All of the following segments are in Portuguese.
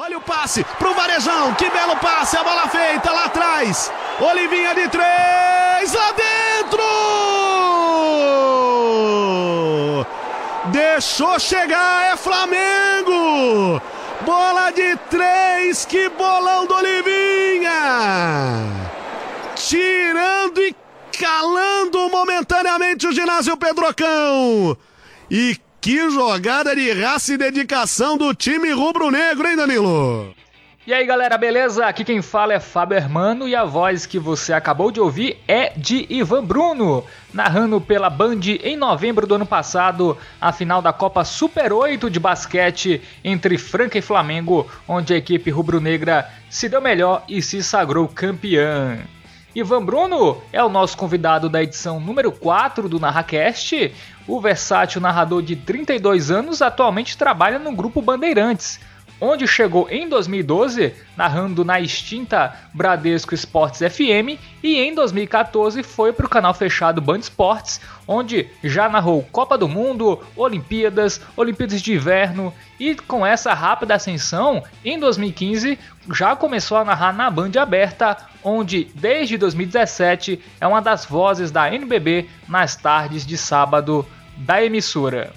Olha o passe pro Varejão, que belo passe, a bola feita lá atrás. Olivinha de três, lá dentro! Deixou chegar, é Flamengo! Bola de três, que bolão do Olivinha! Tirando e calando momentaneamente o ginásio Pedrocão. E que jogada de raça e dedicação do time rubro-negro, hein, Danilo? E aí galera, beleza? Aqui quem fala é Fábio Hermano e a voz que você acabou de ouvir é de Ivan Bruno, narrando pela Band em novembro do ano passado a final da Copa Super 8 de basquete entre Franca e Flamengo, onde a equipe rubro-negra se deu melhor e se sagrou campeã. Ivan Bruno é o nosso convidado da edição número 4 do NarraCast. O versátil narrador de 32 anos atualmente trabalha no grupo Bandeirantes onde chegou em 2012 narrando na extinta Bradesco Esportes FM e em 2014 foi para o canal fechado Band Esportes, onde já narrou Copa do Mundo, Olimpíadas, Olimpíadas de Inverno e com essa rápida ascensão, em 2015 já começou a narrar na Band Aberta, onde desde 2017 é uma das vozes da NBB nas tardes de sábado da emissora.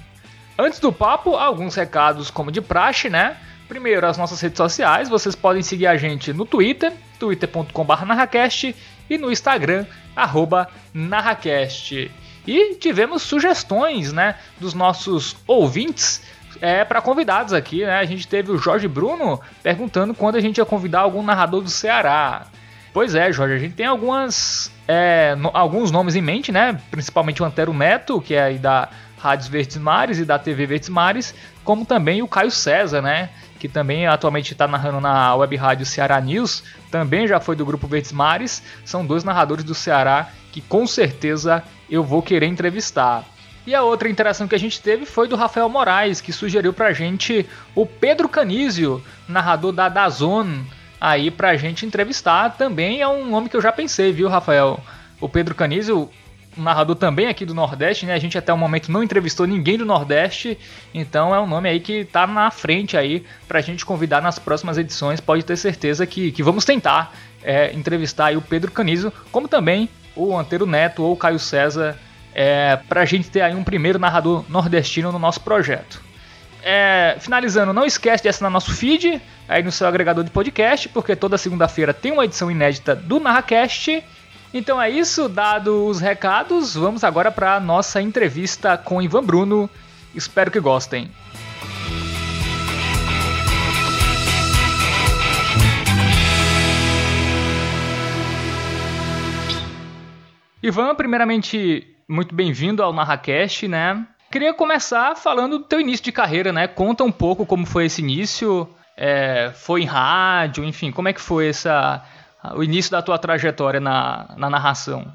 Antes do papo, alguns recados como de praxe, né? Primeiro, as nossas redes sociais. Vocês podem seguir a gente no Twitter, twitter.com.br narracast e no Instagram, arroba narracast. E tivemos sugestões né, dos nossos ouvintes é, para convidados aqui. Né? A gente teve o Jorge Bruno perguntando quando a gente ia convidar algum narrador do Ceará. Pois é, Jorge, a gente tem algumas, é, no, alguns nomes em mente, né? Principalmente o Antero Neto, que é da Rádios Verdes Mares e da TV Verdes Mares, como também o Caio César, né? Que também atualmente está narrando na web rádio Ceará News, também já foi do grupo Verdes Mares. São dois narradores do Ceará que com certeza eu vou querer entrevistar. E a outra interação que a gente teve foi do Rafael Moraes, que sugeriu pra gente o Pedro Canísio, narrador da Dazon, aí pra gente entrevistar. Também é um nome que eu já pensei, viu, Rafael? O Pedro Canísio um narrador também aqui do Nordeste, né? A gente até o momento não entrevistou ninguém do Nordeste, então é um nome aí que tá na frente aí pra gente convidar nas próximas edições. Pode ter certeza que, que vamos tentar é, entrevistar aí o Pedro Canizo, como também o Antero Neto ou o Caio César, é, pra gente ter aí um primeiro narrador nordestino no nosso projeto. É, finalizando, não esquece de assinar nosso feed aí no seu agregador de podcast, porque toda segunda-feira tem uma edição inédita do NarraCast. Então é isso, dado os recados, vamos agora para nossa entrevista com Ivan Bruno. Espero que gostem. Ivan, primeiramente, muito bem-vindo ao NarraCast, né? Queria começar falando do teu início de carreira, né? Conta um pouco como foi esse início, é, foi em rádio, enfim, como é que foi essa, o início da tua trajetória na, na narração?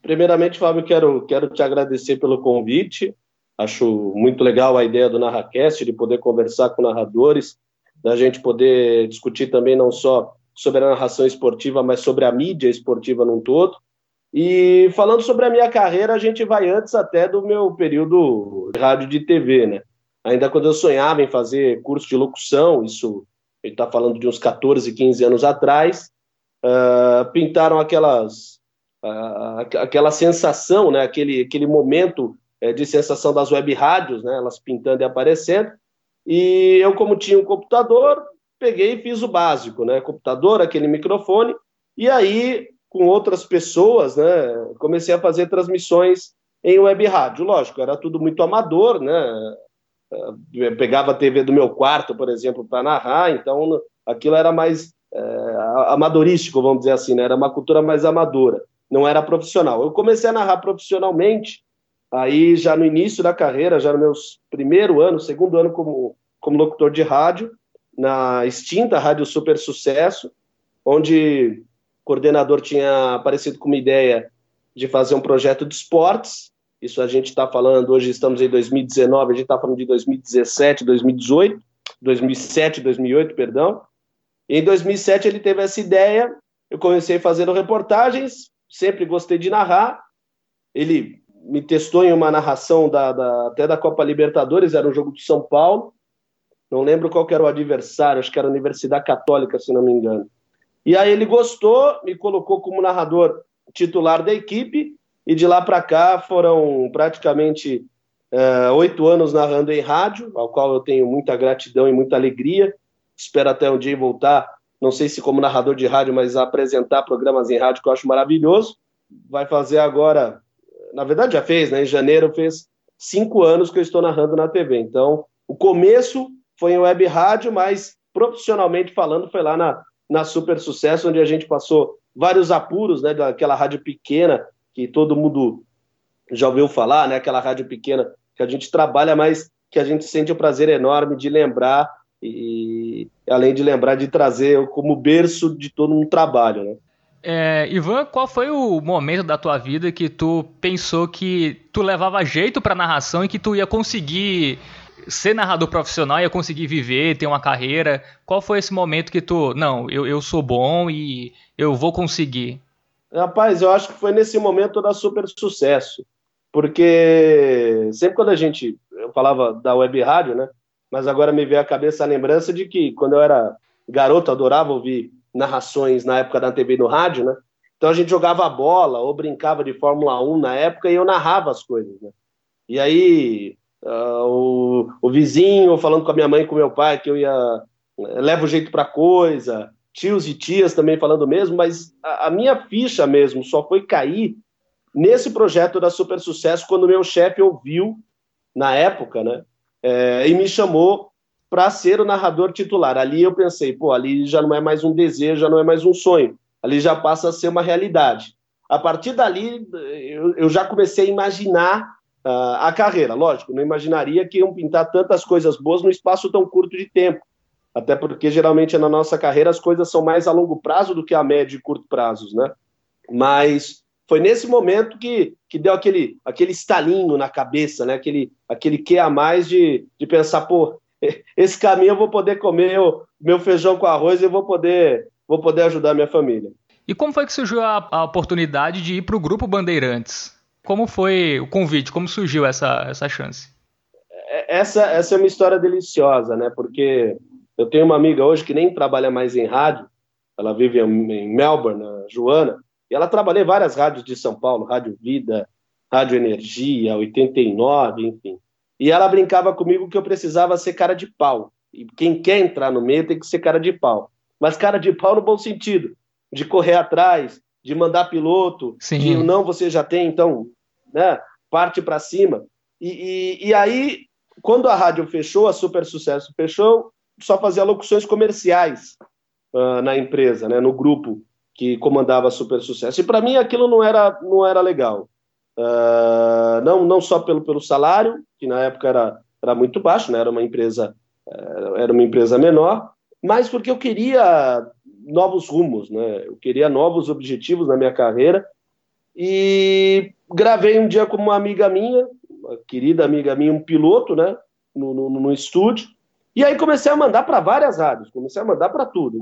Primeiramente, Fábio, quero, quero te agradecer pelo convite. Acho muito legal a ideia do NarraCast, de poder conversar com narradores, da gente poder discutir também não só sobre a narração esportiva, mas sobre a mídia esportiva num todo. E falando sobre a minha carreira, a gente vai antes até do meu período de rádio de TV, né? Ainda quando eu sonhava em fazer curso de locução, isso ele está falando de uns 14, 15 anos atrás, uh, pintaram aquelas, uh, aquela sensação, né, aquele, aquele momento uh, de sensação das web rádios, né, elas pintando e aparecendo. E eu, como tinha um computador, peguei e fiz o básico, né, computador, aquele microfone, e aí, com outras pessoas, né, comecei a fazer transmissões em web rádio. Lógico, era tudo muito amador, né, eu pegava a TV do meu quarto, por exemplo, para narrar, então aquilo era mais amadorístico, vamos dizer assim, né? era uma cultura mais amadora, não era profissional. Eu comecei a narrar profissionalmente, aí já no início da carreira, já no meu primeiro ano, segundo ano como, como locutor de rádio, na extinta Rádio Super Sucesso, onde o coordenador tinha aparecido com uma ideia de fazer um projeto de esportes, isso a gente está falando, hoje estamos em 2019, a gente está falando de 2017, 2018, 2007, 2008, perdão, em 2007 ele teve essa ideia, eu comecei fazendo reportagens, sempre gostei de narrar. Ele me testou em uma narração da, da, até da Copa Libertadores, era um jogo de São Paulo. não lembro qual era o adversário, acho que era a Universidade Católica, se não me engano. E aí ele gostou, me colocou como narrador titular da equipe, e de lá para cá foram praticamente é, oito anos narrando em rádio, ao qual eu tenho muita gratidão e muita alegria. Espero até um dia voltar, não sei se como narrador de rádio, mas apresentar programas em rádio que eu acho maravilhoso. Vai fazer agora, na verdade já fez, né? Em janeiro fez cinco anos que eu estou narrando na TV. Então, o começo foi em web rádio, mas profissionalmente falando foi lá na, na Super Sucesso, onde a gente passou vários apuros, né? Daquela rádio pequena que todo mundo já ouviu falar, né? Aquela rádio pequena que a gente trabalha, mas que a gente sente o prazer enorme de lembrar e além de lembrar de trazer como berço de todo um trabalho, né? É, Ivan, qual foi o momento da tua vida que tu pensou que tu levava jeito para narração e que tu ia conseguir ser narrador profissional, ia conseguir viver, ter uma carreira? Qual foi esse momento que tu, não, eu, eu sou bom e eu vou conseguir? Rapaz, eu acho que foi nesse momento da super sucesso porque sempre quando a gente, eu falava da web rádio, né? Mas agora me veio à cabeça a lembrança de que quando eu era garoto, adorava ouvir narrações na época da TV no rádio, né? Então a gente jogava bola ou brincava de Fórmula 1 na época e eu narrava as coisas, né? E aí uh, o, o, vizinho falando com a minha mãe e com meu pai que eu ia eh, leva o jeito para coisa, tios e tias também falando mesmo, mas a, a minha ficha mesmo só foi cair nesse projeto da Super Sucesso, quando meu chefe ouviu, na época, né, é, e me chamou para ser o narrador titular. Ali eu pensei, pô, ali já não é mais um desejo, já não é mais um sonho, ali já passa a ser uma realidade. A partir dali, eu, eu já comecei a imaginar uh, a carreira. Lógico, não imaginaria que iam pintar tantas coisas boas no espaço tão curto de tempo. Até porque geralmente na nossa carreira as coisas são mais a longo prazo do que a médio e curto prazos, né? Mas foi nesse momento que, que deu aquele, aquele estalinho na cabeça, né? aquele, aquele que a mais de, de pensar, pô, esse caminho eu vou poder comer o meu feijão com arroz e vou poder, vou poder ajudar a minha família. E como foi que surgiu a, a oportunidade de ir para o Grupo Bandeirantes? Como foi o convite? Como surgiu essa, essa chance? É, essa, essa é uma história deliciosa, né? Porque eu tenho uma amiga hoje que nem trabalha mais em rádio, ela vive em Melbourne, a Joana, ela trabalhou em várias rádios de São Paulo, Rádio Vida, Rádio Energia, 89, enfim. E ela brincava comigo que eu precisava ser cara de pau. E quem quer entrar no meio tem que ser cara de pau. Mas cara de pau no bom sentido, de correr atrás, de mandar piloto, Sim. de não você já tem, então, né, parte para cima. E, e, e, aí, quando a rádio fechou, a Super Sucesso fechou, só fazia locuções comerciais uh, na empresa, né, no grupo que comandava Super Sucesso. E para mim aquilo não era, não era legal. Uh, não, não só pelo, pelo salário, que na época era, era muito baixo, né? era, uma empresa, uh, era uma empresa menor, mas porque eu queria novos rumos, né? eu queria novos objetivos na minha carreira. E gravei um dia com uma amiga minha, uma querida amiga minha, um piloto, né? no, no, no estúdio. E aí comecei a mandar para várias rádios, comecei a mandar para tudo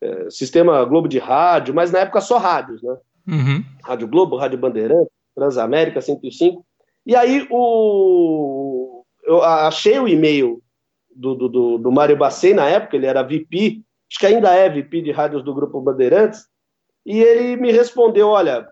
é, sistema Globo de rádio, mas na época só rádios, né? Uhum. Rádio Globo, Rádio Bandeirante, Transamérica 105. E aí o, eu achei o e-mail do, do, do Mário Bacei na época, ele era VP, acho que ainda é VP de rádios do Grupo Bandeirantes, e ele me respondeu: olha,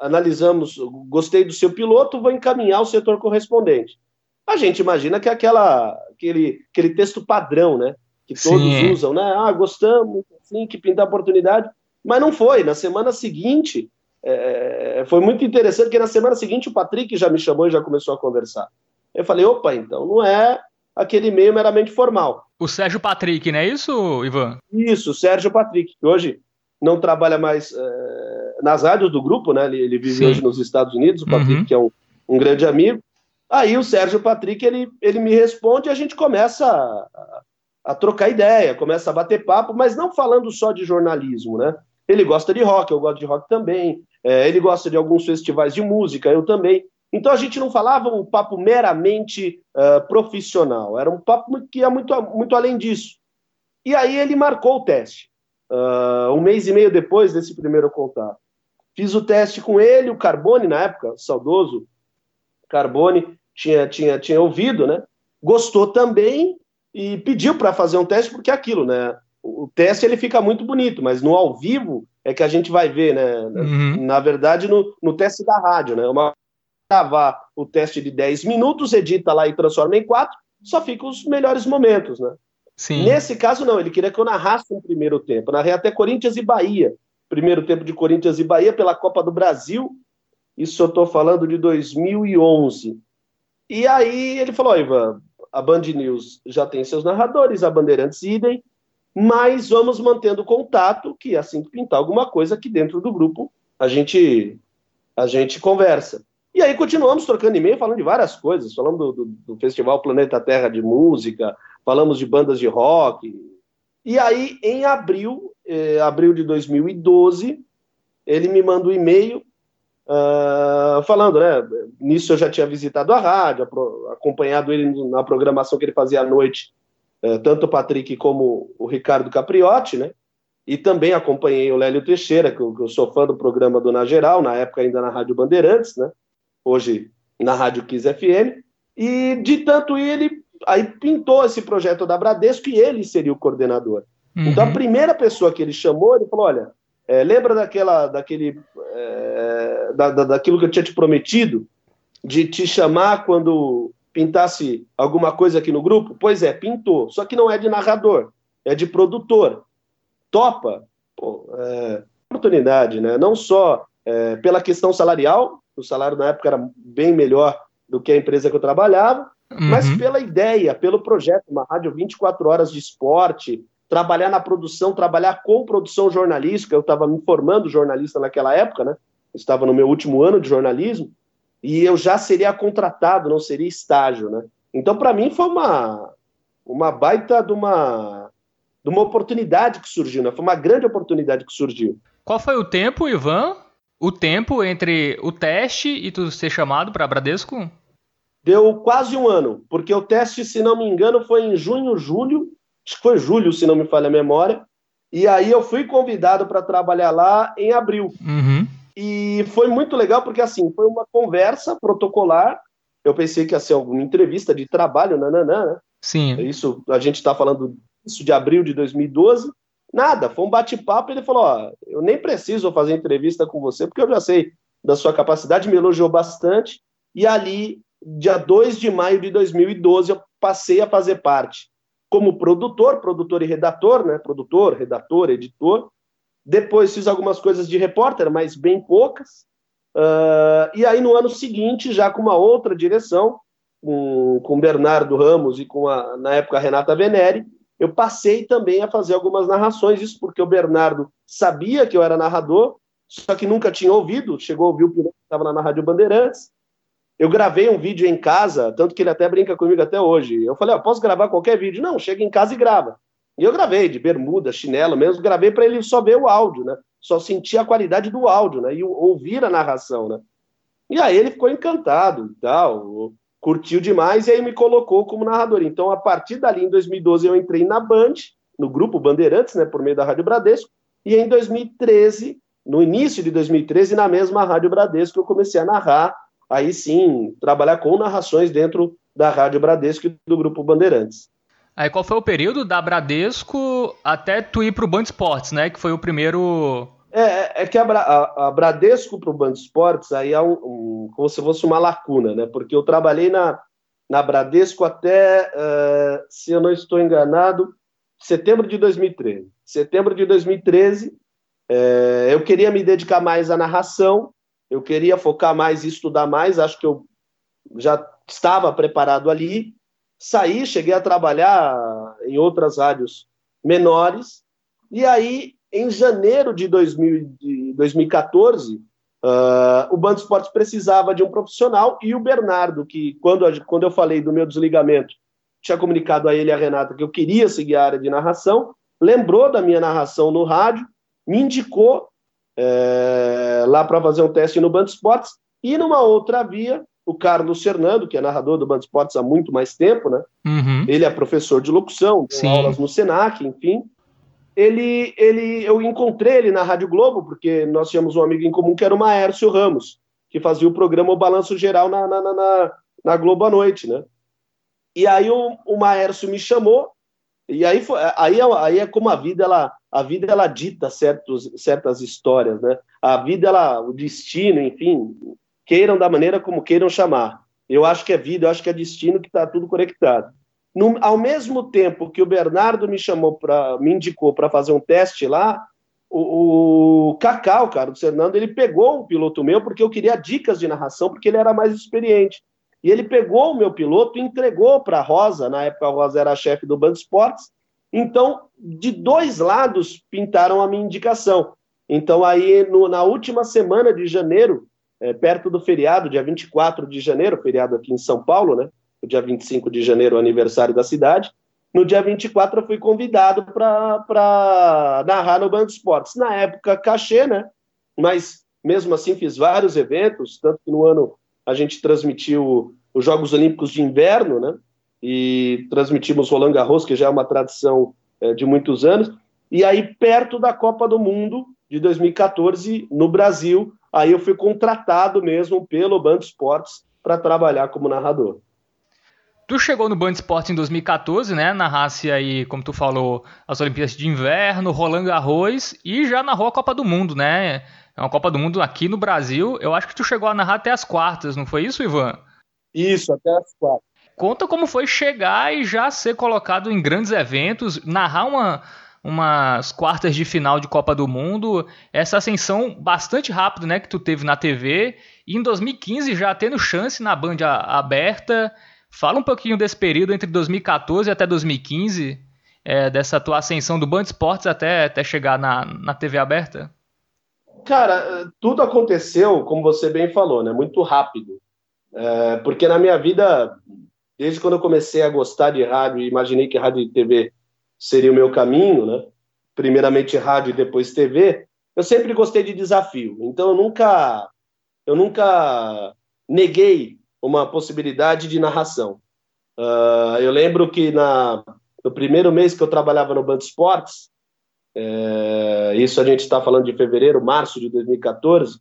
analisamos, gostei do seu piloto, vou encaminhar o setor correspondente. A gente imagina que é aquela, aquele, aquele texto padrão, né? Que todos Sim. usam, né? Ah, gostamos, assim, que pinta a oportunidade. Mas não foi. Na semana seguinte, é, foi muito interessante, porque na semana seguinte o Patrick já me chamou e já começou a conversar. Eu falei, opa, então não é aquele e-mail meramente formal. O Sérgio Patrick, não é isso, Ivan? Isso, o Sérgio Patrick, que hoje não trabalha mais é, nas rádios do grupo, né? Ele, ele vive Sim. hoje nos Estados Unidos, o Patrick, uhum. que é um, um grande amigo. Aí o Sérgio Patrick, ele, ele me responde e a gente começa a, a trocar ideia, começa a bater papo, mas não falando só de jornalismo, né? Ele gosta de rock, eu gosto de rock também. É, ele gosta de alguns festivais de música, eu também. Então a gente não falava um papo meramente uh, profissional, era um papo que ia muito, muito além disso. E aí ele marcou o teste, uh, um mês e meio depois desse primeiro contato. Fiz o teste com ele, o Carbone, na época, saudoso Carbone, tinha, tinha, tinha ouvido, né? Gostou também, e pediu para fazer um teste, porque é aquilo, né? O teste ele fica muito bonito, mas no ao vivo é que a gente vai ver, né? Uhum. Na verdade, no, no teste da rádio, né? Uma gravar o teste de 10 minutos, edita lá e transforma em 4, só fica os melhores momentos, né? Sim. Nesse caso, não, ele queria que eu narrasse um primeiro tempo. narrei até Corinthians e Bahia. Primeiro tempo de Corinthians e Bahia pela Copa do Brasil. Isso eu estou falando de 2011. E aí ele falou: Ivan, a Band News já tem seus narradores, a Bandeirantes idem, mas vamos mantendo contato, que assim que pintar alguma coisa aqui dentro do grupo, a gente, a gente conversa. E aí continuamos trocando e-mail, falando de várias coisas, falando do, do, do Festival Planeta Terra de Música, falamos de bandas de rock. E aí, em abril, eh, abril de 2012, ele me manda um e-mail uh, falando, né? Nisso eu já tinha visitado a rádio, acompanhado ele na programação que ele fazia à noite, uh, tanto o Patrick como o Ricardo Capriotti, né? E também acompanhei o Lélio Teixeira, que eu, que eu sou fã do programa do Na Geral, na época ainda na Rádio Bandeirantes, né? Hoje na Rádio Kiss FM. E de tanto ele aí pintou esse projeto da Bradesco e ele seria o coordenador. Uhum. Então a primeira pessoa que ele chamou, ele falou: olha, é, lembra daquela, daquele, é, da, da, daquilo que eu tinha te prometido de te chamar quando pintasse alguma coisa aqui no grupo? Pois é, pintou. Só que não é de narrador, é de produtor. Topa? Pô, é, oportunidade, né? Não só é, pela questão salarial, o salário na época era bem melhor do que a empresa que eu trabalhava, uhum. mas pela ideia, pelo projeto, uma rádio 24 horas de esporte, trabalhar na produção, trabalhar com produção jornalística. Eu estava me formando jornalista naquela época, né? estava no meu último ano de jornalismo e eu já seria contratado, não seria estágio, né? Então, para mim, foi uma, uma baita de uma, de uma oportunidade que surgiu, né? Foi uma grande oportunidade que surgiu. Qual foi o tempo, Ivan? O tempo entre o teste e tu ser chamado para Bradesco? Deu quase um ano, porque o teste, se não me engano, foi em junho, julho, acho que foi julho, se não me falha a memória. E aí eu fui convidado para trabalhar lá em abril. Uhum. E foi muito legal porque assim, foi uma conversa protocolar. Eu pensei que ia ser alguma entrevista de trabalho, nananã, né? Sim. Isso, a gente está falando isso de abril de 2012. Nada, foi um bate-papo. Ele falou: Ó, eu nem preciso fazer entrevista com você, porque eu já sei da sua capacidade, me elogiou bastante. E ali dia 2 de maio de 2012, eu passei a fazer parte como produtor, produtor e redator, né? Produtor, redator, editor. Depois fiz algumas coisas de repórter, mas bem poucas. Uh, e aí, no ano seguinte, já com uma outra direção, com, com Bernardo Ramos e com, a, na época, a Renata Veneri, eu passei também a fazer algumas narrações, isso porque o Bernardo sabia que eu era narrador, só que nunca tinha ouvido, chegou a ouvir o piloto que estava na Rádio Bandeirantes, eu gravei um vídeo em casa, tanto que ele até brinca comigo até hoje. Eu falei, ó, posso gravar qualquer vídeo? Não, chega em casa e grava. E eu gravei de bermuda, chinelo mesmo, gravei para ele só ver o áudio, né? Só sentir a qualidade do áudio, né? E ouvir a narração, né? E aí ele ficou encantado e tal, curtiu demais e aí me colocou como narrador. Então, a partir dali, em 2012, eu entrei na Band, no grupo Bandeirantes, né, por meio da Rádio Bradesco, e em 2013, no início de 2013, na mesma Rádio Bradesco, eu comecei a narrar aí sim trabalhar com narrações dentro da Rádio Bradesco e do Grupo Bandeirantes. Aí qual foi o período da Bradesco até tu ir para o Band Esportes, né? Que foi o primeiro. É, é, é que a, a, a Bradesco para o Band Esportes aí é um, um, como se fosse uma lacuna, né? Porque eu trabalhei na, na Bradesco até, uh, se eu não estou enganado, setembro de 2013. Setembro de 2013, é, eu queria me dedicar mais à narração eu queria focar mais e estudar mais, acho que eu já estava preparado ali. Saí, cheguei a trabalhar em outras rádios menores, e aí, em janeiro de, 2000, de 2014, uh, o Band Esportes precisava de um profissional, e o Bernardo, que quando, quando eu falei do meu desligamento, tinha comunicado a ele e a Renata que eu queria seguir a área de narração, lembrou da minha narração no rádio, me indicou é, lá para fazer um teste no Band Esportes. E numa outra via, o Carlos Fernando, que é narrador do Band Esportes há muito mais tempo, né? Uhum. Ele é professor de locução, tem aulas no Senac, enfim. Ele, ele, eu encontrei ele na Rádio Globo, porque nós tínhamos um amigo em comum que era o Maércio Ramos, que fazia o programa O Balanço Geral na, na, na, na Globo à noite, né? E aí o, o Maércio me chamou, e aí, foi, aí, é, aí é como a vida, ela, a vida ela dita certos, certas histórias, né? A vida, ela, o destino, enfim, queiram da maneira como queiram chamar. Eu acho que é vida, eu acho que é destino que está tudo conectado. No, ao mesmo tempo que o Bernardo me chamou para, me indicou para fazer um teste lá, o, o Cacau, cara, o Fernando, ele pegou um piloto meu porque eu queria dicas de narração, porque ele era mais experiente. E ele pegou o meu piloto e entregou para a Rosa, na época a Rosa era a chefe do Band Esportes. Então, de dois lados pintaram a minha indicação. Então, aí, no, na última semana de janeiro, é, perto do feriado, dia 24 de janeiro, feriado aqui em São Paulo, né? O dia 25 de janeiro, aniversário da cidade. No dia 24, eu fui convidado para narrar no Band Esportes. Na época, cachê, né? Mas mesmo assim, fiz vários eventos, tanto que no ano a gente transmitiu os Jogos Olímpicos de Inverno, né? E transmitimos Roland Garros, que já é uma tradição é, de muitos anos. E aí, perto da Copa do Mundo de 2014, no Brasil, aí eu fui contratado mesmo pelo Band Esportes para trabalhar como narrador. Tu chegou no Band Esportes em 2014, né? Narrasse aí, como tu falou, as Olimpíadas de Inverno, Roland Garros e já narrou a Copa do Mundo, né? É uma Copa do Mundo aqui no Brasil. Eu acho que tu chegou a narrar até as quartas, não foi isso, Ivan? Isso, até as quartas. Conta como foi chegar e já ser colocado em grandes eventos, narrar uma, umas quartas de final de Copa do Mundo, essa ascensão bastante rápida, né, que tu teve na TV, e em 2015 já tendo chance na Band aberta, Fala um pouquinho desse período entre 2014 até 2015, é, dessa tua ascensão do Band Esportes até, até chegar na, na TV aberta. Cara, tudo aconteceu, como você bem falou, né? Muito rápido. É, porque na minha vida, desde quando eu comecei a gostar de rádio e imaginei que rádio e TV seria o meu caminho, né? Primeiramente rádio e depois TV, eu sempre gostei de desafio. Então eu nunca, eu nunca neguei uma possibilidade de narração. Uh, eu lembro que na, no primeiro mês que eu trabalhava no Band Esportes, é, isso a gente está falando de fevereiro, março de 2014,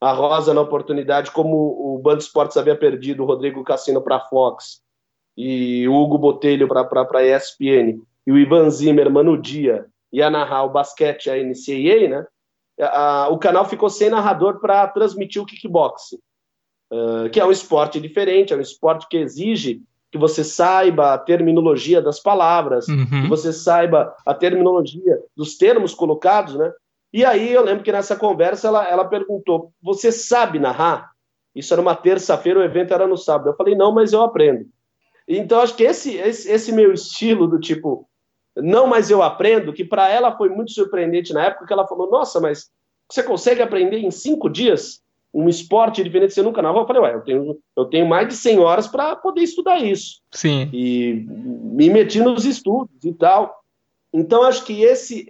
a Rosa, na oportunidade, como o Band Esportes havia perdido o Rodrigo Cassino para a Fox e o Hugo Botelho para a ESPN e o Ivan Zimmerman no dia ia narrar o basquete, a NCAA, né? A, a, o canal ficou sem narrador para transmitir o kickboxing que é um esporte diferente, é um esporte que exige que você saiba a terminologia das palavras, uhum. que você saiba a terminologia dos termos colocados, né? E aí eu lembro que nessa conversa ela, ela perguntou: Você sabe narrar? Isso era uma terça-feira, o evento era no sábado. Eu falei: Não, mas eu aprendo. Então acho que esse, esse, esse meu estilo do tipo, não, mas eu aprendo, que para ela foi muito surpreendente na época, que ela falou: Nossa, mas você consegue aprender em cinco dias? um esporte diferente você nunca narrou. Eu falei, ué, eu tenho, eu tenho mais de 100 horas para poder estudar isso. Sim. E me meti nos estudos e tal. Então, acho que esse,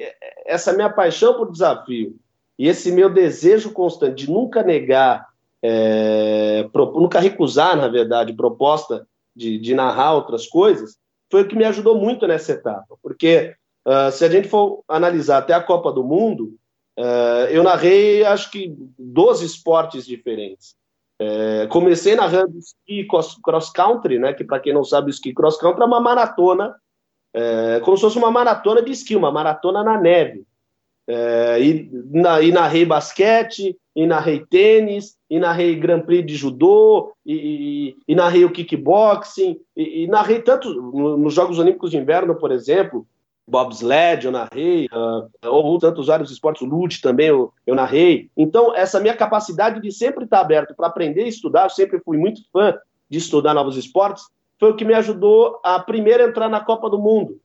essa minha paixão por desafio e esse meu desejo constante de nunca negar, é, nunca recusar, na verdade, proposta de, de, narrar outras coisas, foi o que me ajudou muito nessa etapa. Porque uh, se a gente for analisar até a Copa do Mundo, Uh, eu narrei, acho que, 12 esportes diferentes. Uh, comecei narrando ski cross-country, né, que para quem não sabe, o ski cross-country é uma maratona, uh, como se fosse uma maratona de esqui, uma maratona na neve. e, na, e narrei basquete, e narrei tênis, e narrei Grand Prix de judô, e, e, e narrei o kickboxing, e, e narrei tanto nos Jogos Olímpicos de Inverno, por exemplo, bobsled eu narrei, uh, ou tantos vários esportes, lute também eu, eu narrei. Então, essa minha capacidade de sempre estar aberto para aprender e estudar, eu sempre fui muito fã de estudar novos esportes, foi o que me ajudou a primeiro entrar na Copa do Mundo,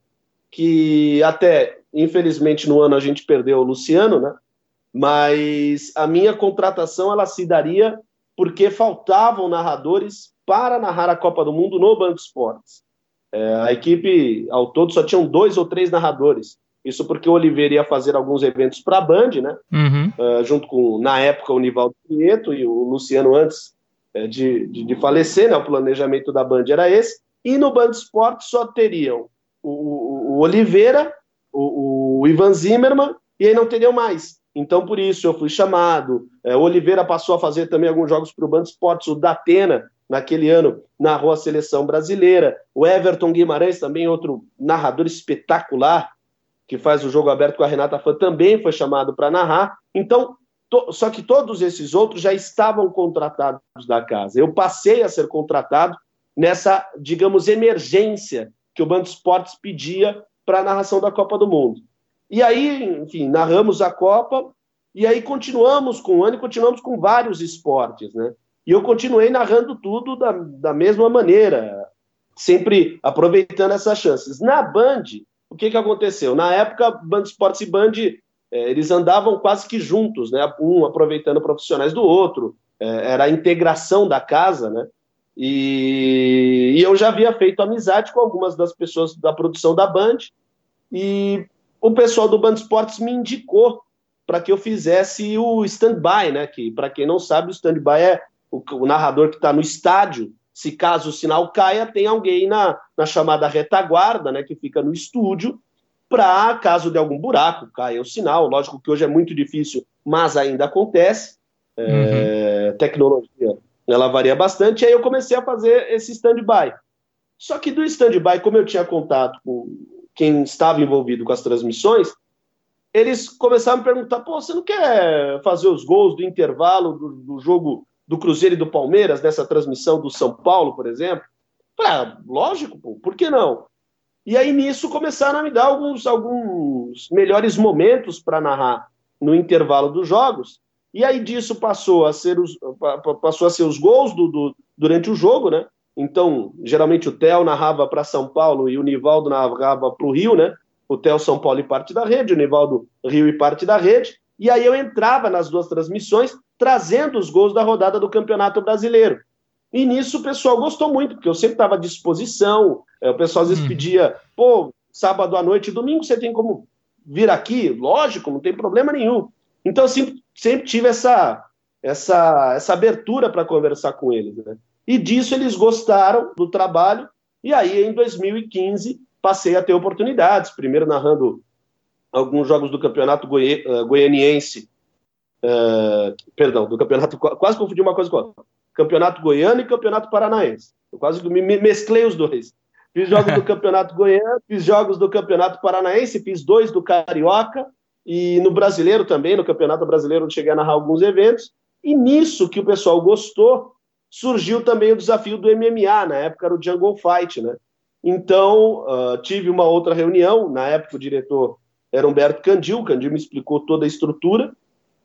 que até, infelizmente, no ano a gente perdeu o Luciano, né? Mas a minha contratação, ela se daria porque faltavam narradores para narrar a Copa do Mundo no Banco Esportes. É, a equipe, ao todo, só tinham dois ou três narradores. Isso porque o Oliveira ia fazer alguns eventos para a Band, né? Uhum. Uh, junto com, na época, o Nivaldo Prieto e o Luciano antes é, de, de, de, falecer, né? O planejamento da Band era esse. E no Band Esporte só teriam o, o, o Oliveira, o, o, Ivan Zimmerman, e aí não teriam mais. Então, por isso, eu fui chamado. É, Oliveira passou a fazer também alguns jogos para o Band Esportes, o Datena, naquele ano narrou a seleção brasileira. O Everton Guimarães, também outro narrador espetacular, que faz o jogo aberto com a Renata Fã, também foi chamado para narrar. Então, to, só que todos esses outros já estavam contratados da casa. Eu passei a ser contratado nessa, digamos, emergência que o Band Esportes pedia para a narração da Copa do Mundo. E aí, enfim, narramos a Copa e aí continuamos com o ano e continuamos com vários esportes, né? E eu continuei narrando tudo da, da mesma maneira, sempre aproveitando essas chances. Na Band, o que, que aconteceu? Na época, Band Esportes e Band, é, eles andavam quase que juntos, né? Um aproveitando profissionais do outro, é, era a integração da casa, né? E, e, eu já havia feito amizade com algumas das pessoas da produção da Band, e o pessoal do Band Esportes me indicou para que eu fizesse o stand-by, né? Que, para quem não sabe, o stand-by é o, o narrador que está no estádio, se caso o sinal caia, tem alguém na, na chamada retaguarda, né, que fica no estúdio, para caso de algum buraco caia o sinal. Lógico que hoje é muito difícil, mas ainda acontece. É, uhum. Tecnologia ela varia bastante. E aí eu comecei a fazer esse stand-by. Só que do stand-by, como eu tinha contato com quem estava envolvido com as transmissões, eles começaram a me perguntar: pô, você não quer fazer os gols do intervalo do, do jogo do Cruzeiro e do Palmeiras, nessa transmissão do São Paulo, por exemplo? Ah, lógico, pô, por que não? E aí nisso começaram a me dar alguns, alguns melhores momentos para narrar no intervalo dos jogos. E aí disso passou a ser os, passou a ser os gols do, do durante o jogo, né? Então, geralmente o Theo narrava para São Paulo e o Nivaldo narrava para o Rio, né? O Theo São Paulo e parte da rede, o Nivaldo Rio e parte da rede. E aí eu entrava nas duas transmissões trazendo os gols da rodada do Campeonato Brasileiro. E nisso o pessoal gostou muito, porque eu sempre estava à disposição. É, o pessoal às vezes hum. pedia, pô, sábado à noite, domingo você tem como vir aqui? Lógico, não tem problema nenhum. Então eu sempre, sempre tive essa, essa, essa abertura para conversar com eles. Né? E disso eles gostaram do trabalho. E aí, em 2015, passei a ter oportunidades. Primeiro narrando alguns jogos do Campeonato Goi uh, Goianiense Uh, perdão, do campeonato, quase confundi uma coisa com outra. Campeonato Goiano e Campeonato Paranaense. Eu quase me mesclei os dois. Fiz jogos do Campeonato Goiano, fiz jogos do Campeonato Paranaense, fiz dois do Carioca e no Brasileiro também, no Campeonato Brasileiro, cheguei a narrar alguns eventos. E nisso que o pessoal gostou, surgiu também o desafio do MMA, na época era o Jungle Fight, né? Então, uh, tive uma outra reunião, na época o diretor era Humberto Candil, Candil me explicou toda a estrutura,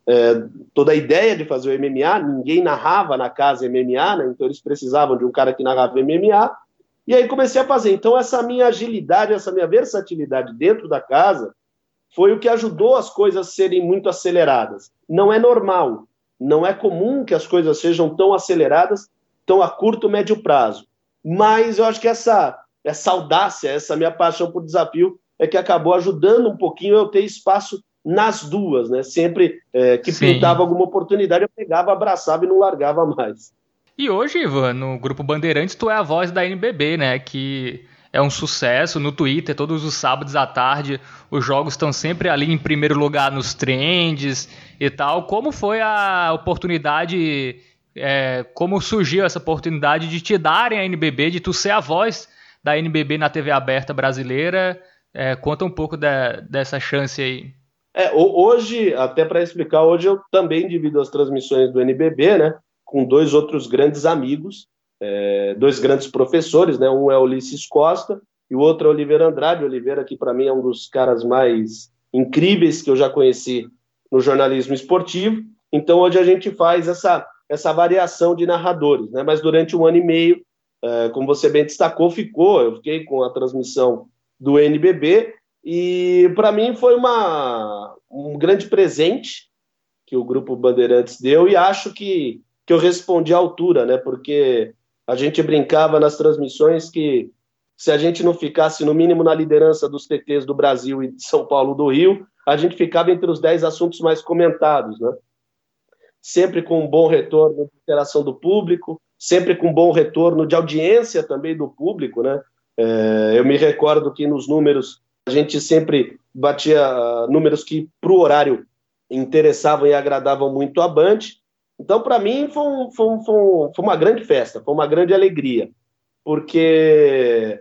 é, toda a ideia de fazer o MMA, ninguém narrava na casa MMA, né? então eles precisavam de um cara que narrava MMA, e aí comecei a fazer. Então essa minha agilidade, essa minha versatilidade dentro da casa foi o que ajudou as coisas serem muito aceleradas. Não é normal, não é comum que as coisas sejam tão aceleradas, tão a curto, médio prazo. Mas eu acho que essa, essa audácia, essa minha paixão por desafio é que acabou ajudando um pouquinho eu ter espaço nas duas, né? Sempre é, que Sim. pintava alguma oportunidade, eu pegava, abraçava e não largava mais. E hoje, Ivan, no grupo Bandeirantes, tu é a voz da NBB, né? Que é um sucesso no Twitter, todos os sábados à tarde, os jogos estão sempre ali em primeiro lugar nos trends e tal. Como foi a oportunidade, é, como surgiu essa oportunidade de te darem a NBB, de tu ser a voz da NBB na TV aberta brasileira? É, conta um pouco dessa chance aí. É, hoje, até para explicar, hoje eu também divido as transmissões do NBB, né, com dois outros grandes amigos, é, dois grandes professores, né, um é Ulisses Costa e o outro é Oliveira Andrade. Oliveira, que para mim é um dos caras mais incríveis que eu já conheci no jornalismo esportivo. Então, hoje a gente faz essa, essa variação de narradores, né, mas durante um ano e meio, é, como você bem destacou, ficou, eu fiquei com a transmissão do NBB e para mim foi uma, um grande presente que o Grupo Bandeirantes deu e acho que, que eu respondi à altura, né? Porque a gente brincava nas transmissões que se a gente não ficasse no mínimo na liderança dos TTs do Brasil e de São Paulo do Rio, a gente ficava entre os 10 assuntos mais comentados, né? Sempre com um bom retorno de interação do público, sempre com um bom retorno de audiência também do público, né? É, eu me recordo que nos números a gente sempre batia uh, números que, para o horário, interessavam e agradavam muito a Band. Então, para mim, foi, um, foi, um, foi, uma grande festa, foi uma grande alegria, porque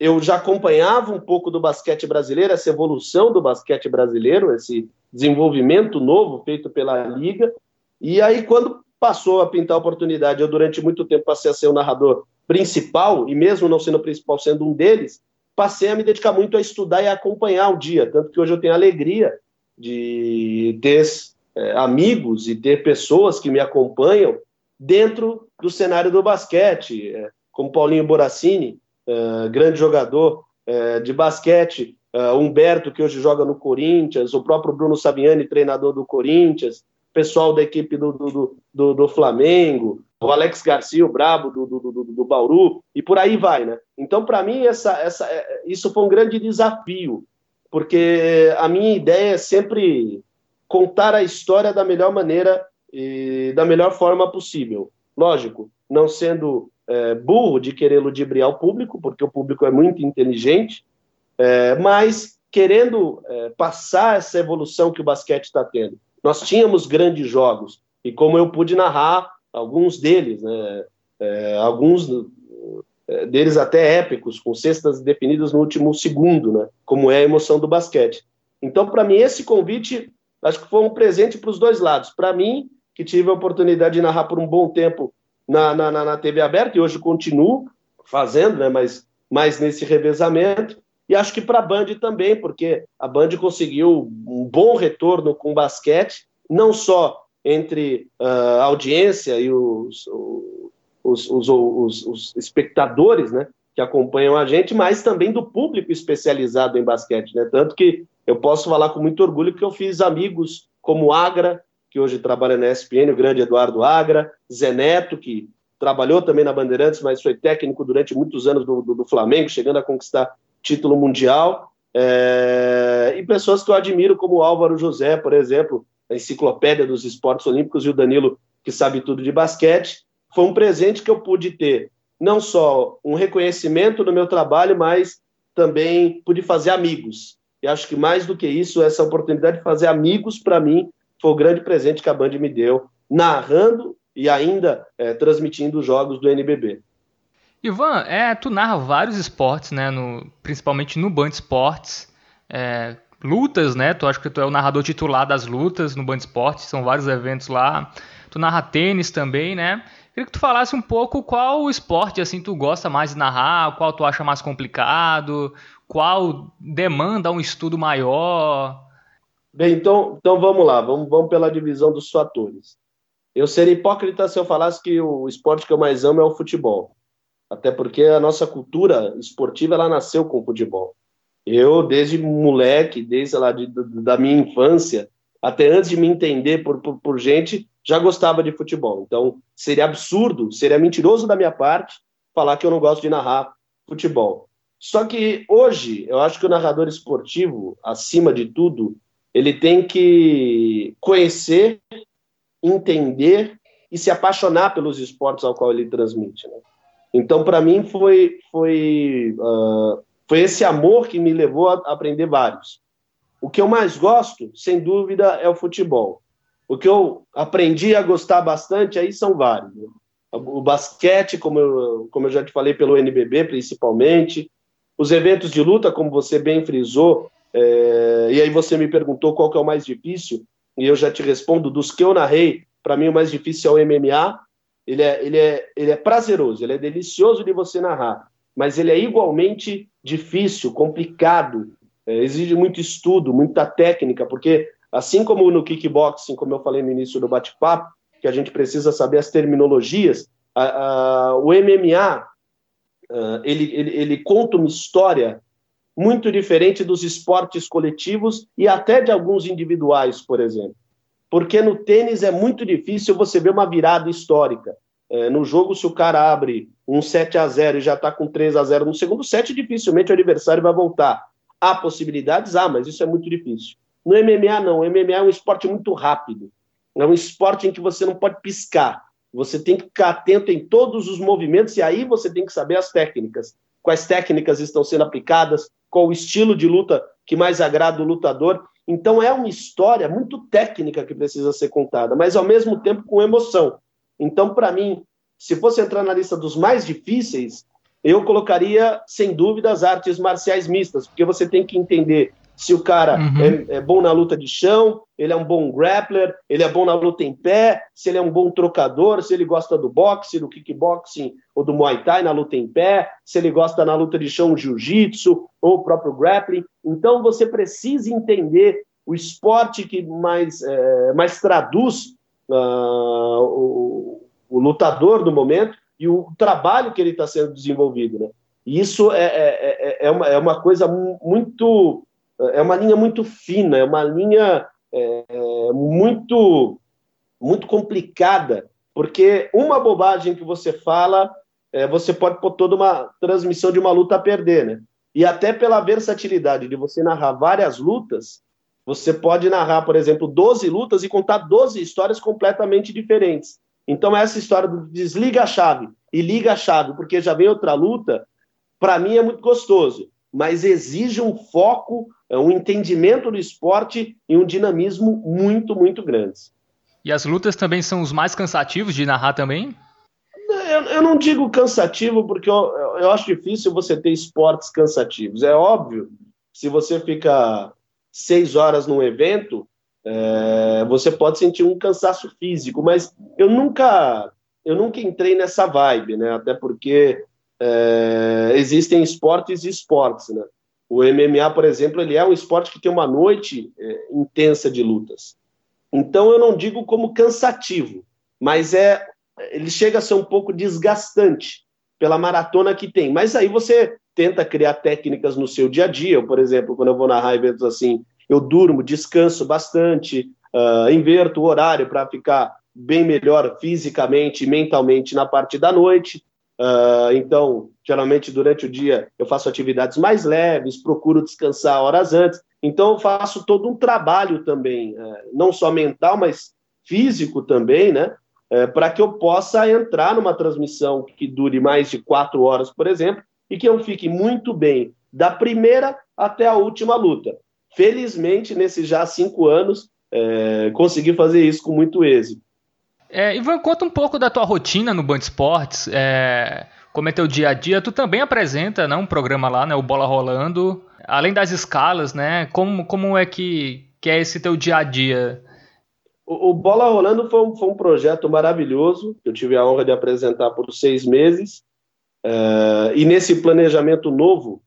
eu já acompanhava um pouco do basquete brasileiro, essa evolução do basquete brasileiro, esse desenvolvimento novo feito pela Liga, e aí, quando passou a pintar a oportunidade, eu durante muito tempo passei a ser o narrador principal, e mesmo não sendo o principal, sendo um deles, passei a me dedicar muito a estudar e a acompanhar o dia. Tanto que hoje eu tenho a alegria de ter é, amigos e ter pessoas que me acompanham dentro do cenário do basquete, é, como Paulinho Boracini, é, grande jogador é, de basquete, é, Humberto, que hoje joga no Corinthians, o próprio Bruno Saviani, treinador do Corinthians, pessoal da equipe do, do, do, do Flamengo, o Alex Garcia, o brabo do, do, do, do Bauru, e por aí vai, né? Então, para mim, essa, essa, é, isso foi um grande desafio, porque a minha ideia é sempre contar a história da melhor maneira e da melhor forma possível. Lógico, não sendo é, burro de querer ludibriar o público, porque o público é muito inteligente, é, mas querendo é, passar essa evolução que o basquete está tendo. Nós tínhamos grandes jogos, e como eu pude narrar alguns deles, né, é, alguns é, deles até épicos, com cestas definidas no último segundo, né, como é a emoção do basquete. Então, para mim, esse convite acho que foi um presente para os dois lados. Para mim, que tive a oportunidade de narrar por um bom tempo na, na, na TV aberta, e hoje continuo fazendo, né, mas mais nesse revezamento, e acho que para a Band também, porque a Band conseguiu um bom retorno com o basquete, não só entre uh, a audiência e os, os, os, os, espectadores né, que acompanham a gente, mas também do público especializado em basquete. Né? Tanto que eu posso falar com muito orgulho que eu fiz amigos como Agra, que hoje trabalha na ESPN, o grande Eduardo Agra, Zeneto, que trabalhou também na Bandeirantes, mas foi técnico durante muitos anos do, do, do Flamengo, chegando a conquistar título mundial, é, e pessoas que eu admiro, como Álvaro José, por exemplo, a enciclopédia dos esportes olímpicos, e o Danilo, que sabe tudo de basquete. Foi um presente que eu pude ter, não só um reconhecimento no meu trabalho, mas também pude fazer amigos. E acho que mais do que isso, essa oportunidade de fazer amigos, para mim, foi o grande presente que a Band me deu, narrando e ainda é, transmitindo os jogos do NBB. Ivan, é, tu narra vários esportes, né? No, principalmente no Band Esportes. É, lutas, né? Tu acho que tu é o narrador titular das lutas no Band Esportes, são vários eventos lá. Tu narra tênis também, né? Queria que tu falasse um pouco qual esporte assim tu gosta mais de narrar, qual tu acha mais complicado, qual demanda um estudo maior. Bem, então, então vamos lá, vamos, vamos pela divisão dos fatores. Eu seria hipócrita se eu falasse que o esporte que eu mais amo é o futebol. Até porque a nossa cultura esportiva ela nasceu com o futebol. Eu, desde moleque, desde lá de, da minha infância, até antes de me entender por, por, por gente, já gostava de futebol. Então, seria absurdo, seria mentiroso da minha parte falar que eu não gosto de narrar futebol. Só que hoje, eu acho que o narrador esportivo, acima de tudo, ele tem que conhecer, entender e se apaixonar pelos esportes ao qual ele transmite. Né? Então, para mim, foi, foi, uh, foi esse amor que me levou a aprender vários. O que eu mais gosto, sem dúvida, é o futebol. O que eu aprendi a gostar bastante aí são vários. Né? O basquete, como eu, como eu já te falei, pelo NBB principalmente. Os eventos de luta, como você bem frisou, é, e aí você me perguntou qual que é o mais difícil, e eu já te respondo, dos que eu narrei, para mim o mais difícil é o MMA, ele é, ele, é, ele é prazeroso, ele é delicioso de você narrar, mas ele é igualmente difícil, complicado, é, exige muito estudo, muita técnica, porque assim como no kickboxing, como eu falei no início do bate-papo, que a gente precisa saber as terminologias, a, a, o MMA uh, ele, ele, ele conta uma história muito diferente dos esportes coletivos e até de alguns individuais, por exemplo porque no tênis é muito difícil você ver uma virada histórica. É, no jogo, se o cara abre um 7 a 0 e já está com 3 a 0 no segundo set, dificilmente o adversário vai voltar. Há possibilidades? Há, mas isso é muito difícil. No MMA, não. O MMA é um esporte muito rápido. É um esporte em que você não pode piscar. Você tem que ficar atento em todos os movimentos e aí você tem que saber as técnicas. Quais técnicas estão sendo aplicadas, qual o estilo de luta que mais agrada o lutador. Então é uma história muito técnica que precisa ser contada, mas ao mesmo tempo com emoção. Então, para mim, se fosse entrar na lista dos mais difíceis, eu colocaria, sem dúvida, as artes marciais mistas, porque você tem que entender se o cara uhum. é, é, bom na luta de chão, ele é um bom grappler, ele é bom na luta em pé, se ele é um bom trocador, se ele gosta do boxe, do kickboxing ou do muay thai na luta em pé, se ele gosta na luta de chão, jiu-jitsu ou o próprio grappling. Então você precisa entender o esporte que mais, é, mais traduz uh, o, o, lutador do momento e o trabalho que ele está sendo desenvolvido. Né? E isso é, é, é, é, uma, é uma coisa muito é uma linha muito fina, é uma linha é, muito, muito complicada, porque uma bobagem que você fala, é, você pode pôr toda uma transmissão de uma luta a perder, né? E até pela versatilidade de você narrar várias lutas, você pode narrar, por exemplo, 12 lutas e contar 12 histórias completamente diferentes. Então, essa história do desliga a chave e liga a chave, porque já vem outra luta, para mim é muito gostoso, mas exige um foco é um entendimento do esporte e um dinamismo muito, muito grandes. E as lutas também são os mais cansativos de narrar também? Eu, eu não digo cansativo porque eu, eu acho difícil você ter esportes cansativos. É óbvio, se você fica seis horas num evento, é, você pode sentir um cansaço físico, mas eu nunca, eu nunca entrei nessa vibe, né? Até porque é, existem esportes e esportes, né? O MMA, por exemplo, ele é um esporte que tem uma noite é, intensa de lutas. Então eu não digo como cansativo, mas é ele chega a ser um pouco desgastante pela maratona que tem. Mas aí você tenta criar técnicas no seu dia a dia. Eu, por exemplo, quando eu vou narrar eventos assim, eu durmo, descanso bastante, uh, inverto o horário para ficar bem melhor fisicamente e mentalmente na parte da noite. Uh, então, geralmente durante o dia eu faço atividades mais leves, procuro descansar horas antes. Então, eu faço todo um trabalho também, uh, não só mental, mas físico também, né? Uh, para que eu possa entrar numa transmissão que dure mais de quatro horas, por exemplo, e que eu fique muito bem da primeira até a última luta. Felizmente, nesses já cinco anos, é, consegui fazer isso com muito êxito. É, Ivan, conta um pouco da tua rotina no Band Esportes. É, como é teu dia a dia? Tu também apresenta né, um programa lá, né, o Bola Rolando. Além das escalas, né? Como, como é que, que é esse teu dia a dia? O, o Bola Rolando foi um, foi um projeto maravilhoso. Eu tive a honra de apresentar por seis meses. É, e nesse planejamento novo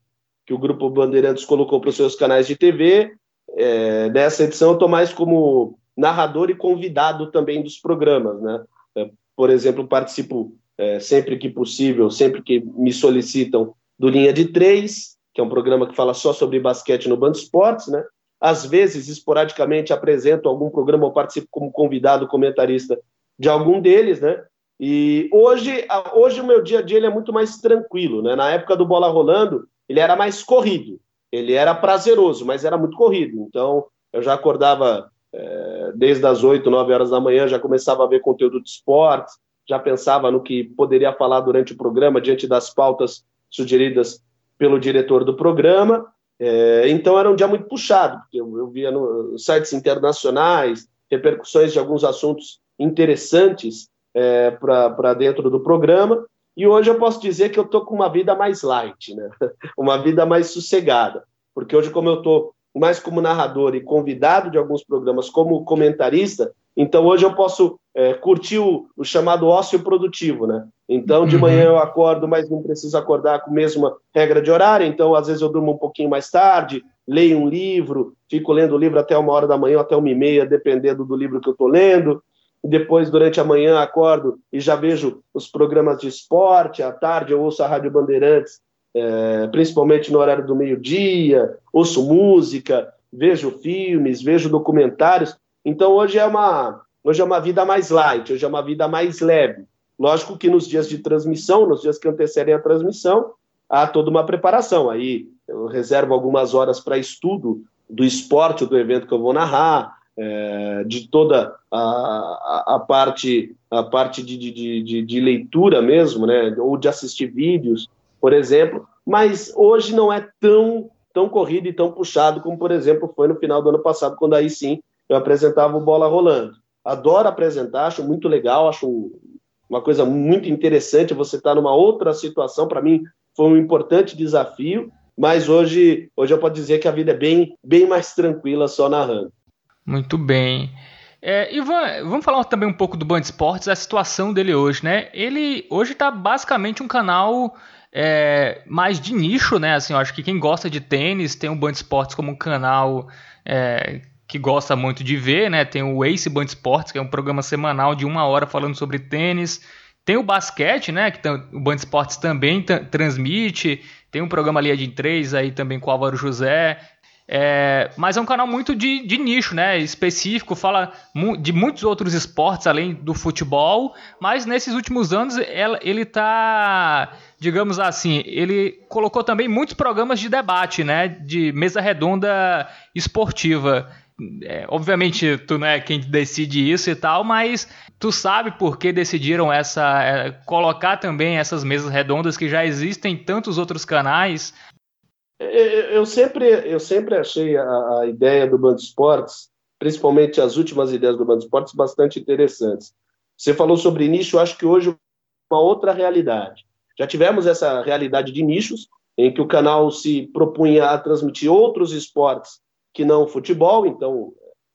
que o Grupo Bandeirantes colocou para os seus canais de TV, é, nessa edição eu estou mais como narrador e convidado também dos programas, né? É, por exemplo, participo é, sempre que possível, sempre que me solicitam, do Linha de Três, que é um programa que fala só sobre basquete no Band Esportes, né? Às vezes, esporadicamente, apresento algum programa ou participo como convidado, comentarista de algum deles, né? E hoje, hoje o meu dia a dia ele é muito mais tranquilo, né? Na época do Bola Rolando, ele era mais corrido, ele era prazeroso, mas era muito corrido. Então, eu já acordava é, desde as 8, 9 horas da manhã, já começava a ver conteúdo de esportes, já pensava no que poderia falar durante o programa, diante das pautas sugeridas pelo diretor do programa. É, então era um dia muito puxado, porque eu, eu via no, sites internacionais, repercussões de alguns assuntos interessantes é, para dentro do programa. E hoje eu posso dizer que eu estou com uma vida mais light, né? uma vida mais sossegada. Porque hoje, como eu estou mais como narrador e convidado de alguns programas como comentarista, então hoje eu posso é, curtir o, o, chamado ócio produtivo, né? Então de uhum. manhã eu acordo, mas não preciso acordar com a mesma regra de horário, então às vezes eu durmo um pouquinho mais tarde, leio um livro, fico lendo o livro até uma hora da manhã, até uma e meia, dependendo do livro que eu estou lendo. Depois, durante a manhã, acordo e já vejo os programas de esporte. À tarde, eu ouço a Rádio Bandeirantes é, principalmente no horário do meio-dia, ouço música, vejo filmes, vejo documentários. Então hoje é uma hoje é uma vida mais light, hoje é uma vida mais leve. Lógico que nos dias de transmissão, nos dias que antecedem a transmissão, há toda uma preparação. Aí eu reservo algumas horas para estudo do esporte do evento que eu vou narrar, é, de toda a, a, a, parte a parte de, de, de, de leitura mesmo, né, ou de assistir vídeos por exemplo, mas hoje não é tão tão corrido e tão puxado como, por exemplo, foi no final do ano passado, quando aí sim eu apresentava o Bola Rolando. Adoro apresentar, acho muito legal, acho uma coisa muito interessante você estar tá numa outra situação. Para mim, foi um importante desafio, mas hoje, hoje eu posso dizer que a vida é bem, bem mais tranquila só narrando. Muito bem. É, Ivan, vamos falar também um pouco do Band Esportes, a situação dele hoje, né? Ele hoje está basicamente um canal é, mais de nicho, né? Assim, eu acho que quem gosta de tênis tem o Band Esportes como um canal é, que gosta muito de ver, né? Tem o Ace Band Esportes, que é um programa semanal de uma hora falando sobre tênis. Tem o basquete, né? Que o Band Esportes também transmite. Tem um programa ali de três aí também com o Álvaro José. É, mas é um canal muito de, de, nicho, né? Específico, fala de muitos outros esportes além do futebol, mas nesses últimos anos ele está, digamos assim, ele colocou também muitos programas de debate, né? De mesa redonda esportiva. É, obviamente tu não é quem decide isso e tal, mas tu sabe por que decidiram essa é, colocar também essas mesas redondas que já existem em tantos outros canais eu sempre, eu sempre achei a, a ideia do Band Esportes, principalmente as últimas ideias do Band Esportes, bastante interessantes. Você falou sobre nicho, eu acho que hoje uma outra realidade. Já tivemos essa realidade de nichos, em que o canal se propunha a transmitir outros esportes que não futebol, então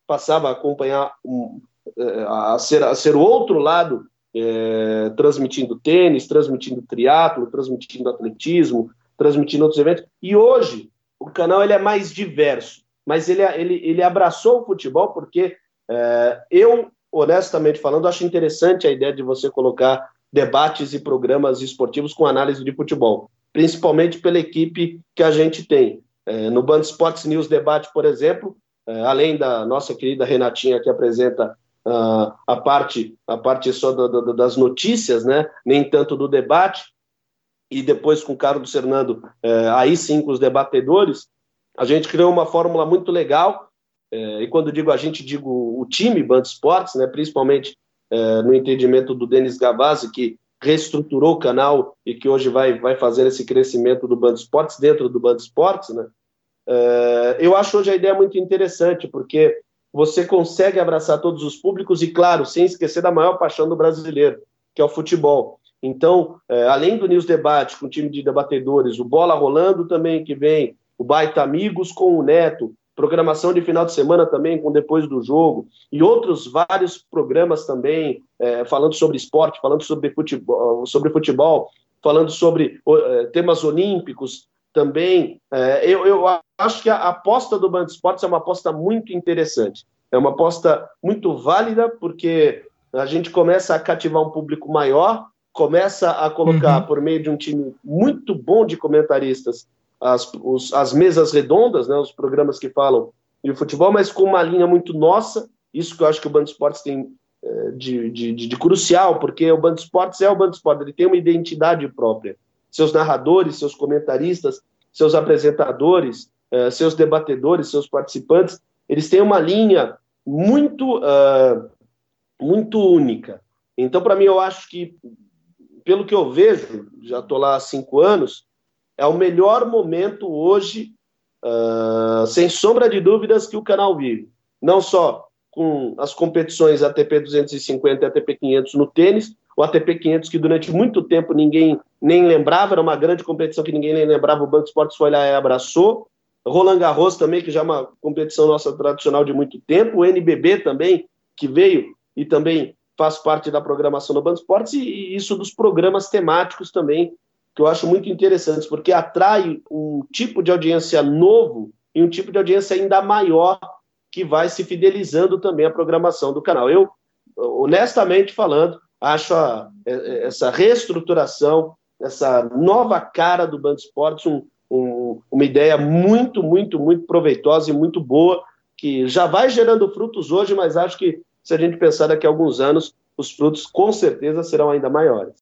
passava a acompanhar, um, é, a, ser, a ser o outro lado, é, transmitindo tênis, transmitindo triatlo, transmitindo atletismo, transmitindo outros eventos. E hoje o canal ele é mais diverso, mas ele, ele, ele abraçou o futebol porque é, eu, honestamente falando, acho interessante a ideia de você colocar debates e programas esportivos com análise de futebol, principalmente pela equipe que a gente tem. É, no Band Sports News Debate, por exemplo, é, além da nossa querida Renatinha que apresenta uh, a parte a parte só do, do, das notícias, né? Nem tanto do debate e depois com o Carlos Fernando, é, aí sim com os debatedores, a gente criou uma fórmula muito legal, é, e quando digo a gente, digo o time Band Esportes, né, principalmente é, no entendimento do Denis Gavazzi, que reestruturou o canal e que hoje vai, vai fazer esse crescimento do Band Esportes dentro do Band Esportes, né, eu acho hoje a ideia muito interessante, porque você consegue abraçar todos os públicos e, claro, sem esquecer da maior paixão do brasileiro, que é o futebol. Então, é, além do News Debate, com o time de debatedores, o Bola Rolando também que vem, o Baita Amigos com o Neto, programação de final de semana também com Depois do Jogo, e outros vários programas também, é, falando sobre esporte, falando sobre futebol, sobre futebol falando sobre é, temas olímpicos também. É, eu, eu acho que a aposta do Band Esportes é uma aposta muito interessante. É uma aposta muito válida, porque a gente começa a cativar um público maior, começa a colocar, uhum. por meio de um time muito bom de comentaristas, as, os, as mesas redondas, né, os programas que falam de futebol, mas com uma linha muito nossa, isso que eu acho que o Band Esportes tem é, de, de, de, de, crucial, porque o Band Esportes é o Band Esportes, ele tem uma identidade própria. Seus narradores, seus comentaristas, seus apresentadores, é, seus debatedores, seus participantes, eles têm uma linha muito, uh, muito única. Então, para mim, eu acho que pelo que eu vejo, já estou lá há cinco anos, é o melhor momento hoje, uh, sem sombra de dúvidas, que o canal vive. Não só com as competições ATP 250 e ATP 500 no tênis, o ATP 500 que durante muito tempo ninguém nem lembrava, era uma grande competição que ninguém nem lembrava, o Banco Esportes foi lá e abraçou. Roland Garros também, que já é uma competição nossa tradicional de muito tempo, o NBB também, que veio e também faz parte da programação do Band Esportes e, isso dos programas temáticos também, que eu acho muito interessantes, porque atrai um tipo de audiência novo e um tipo de audiência ainda maior que vai se fidelizando também à programação do canal. Eu, honestamente falando, acho a, essa reestruturação, essa nova cara do Band Esportes um, um, uma ideia muito, muito, muito proveitosa e muito boa, que já vai gerando frutos hoje, mas acho que se a gente pensar daqui a alguns anos, os frutos com certeza serão ainda maiores.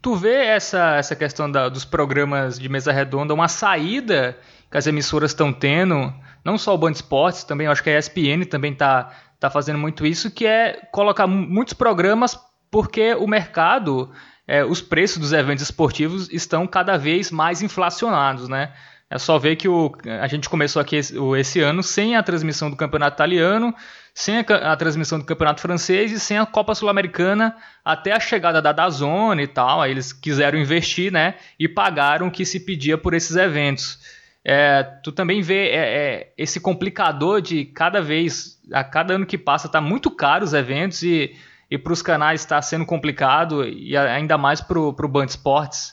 Tu vê essa, essa questão da, dos programas de mesa redonda, uma saída que as emissoras estão tendo, não só o Band Esportes, também acho que a ESPN também está tá fazendo muito isso, que é colocar muitos programas porque o mercado, é, os preços dos eventos esportivos estão cada vez mais inflacionados, né? É só ver que o, a gente começou aqui esse, esse ano sem a transmissão do campeonato italiano, sem a, a, transmissão do campeonato francês e sem a Copa Sul-Americana até a chegada da Dazone e tal. Aí eles quiseram investir, né? E pagaram o que se pedia por esses eventos. É, tu também vê é, é, esse complicador de cada vez, a cada ano que passa, tá muito caro os eventos e, e para os canais está sendo complicado e ainda mais para o Band Esportes.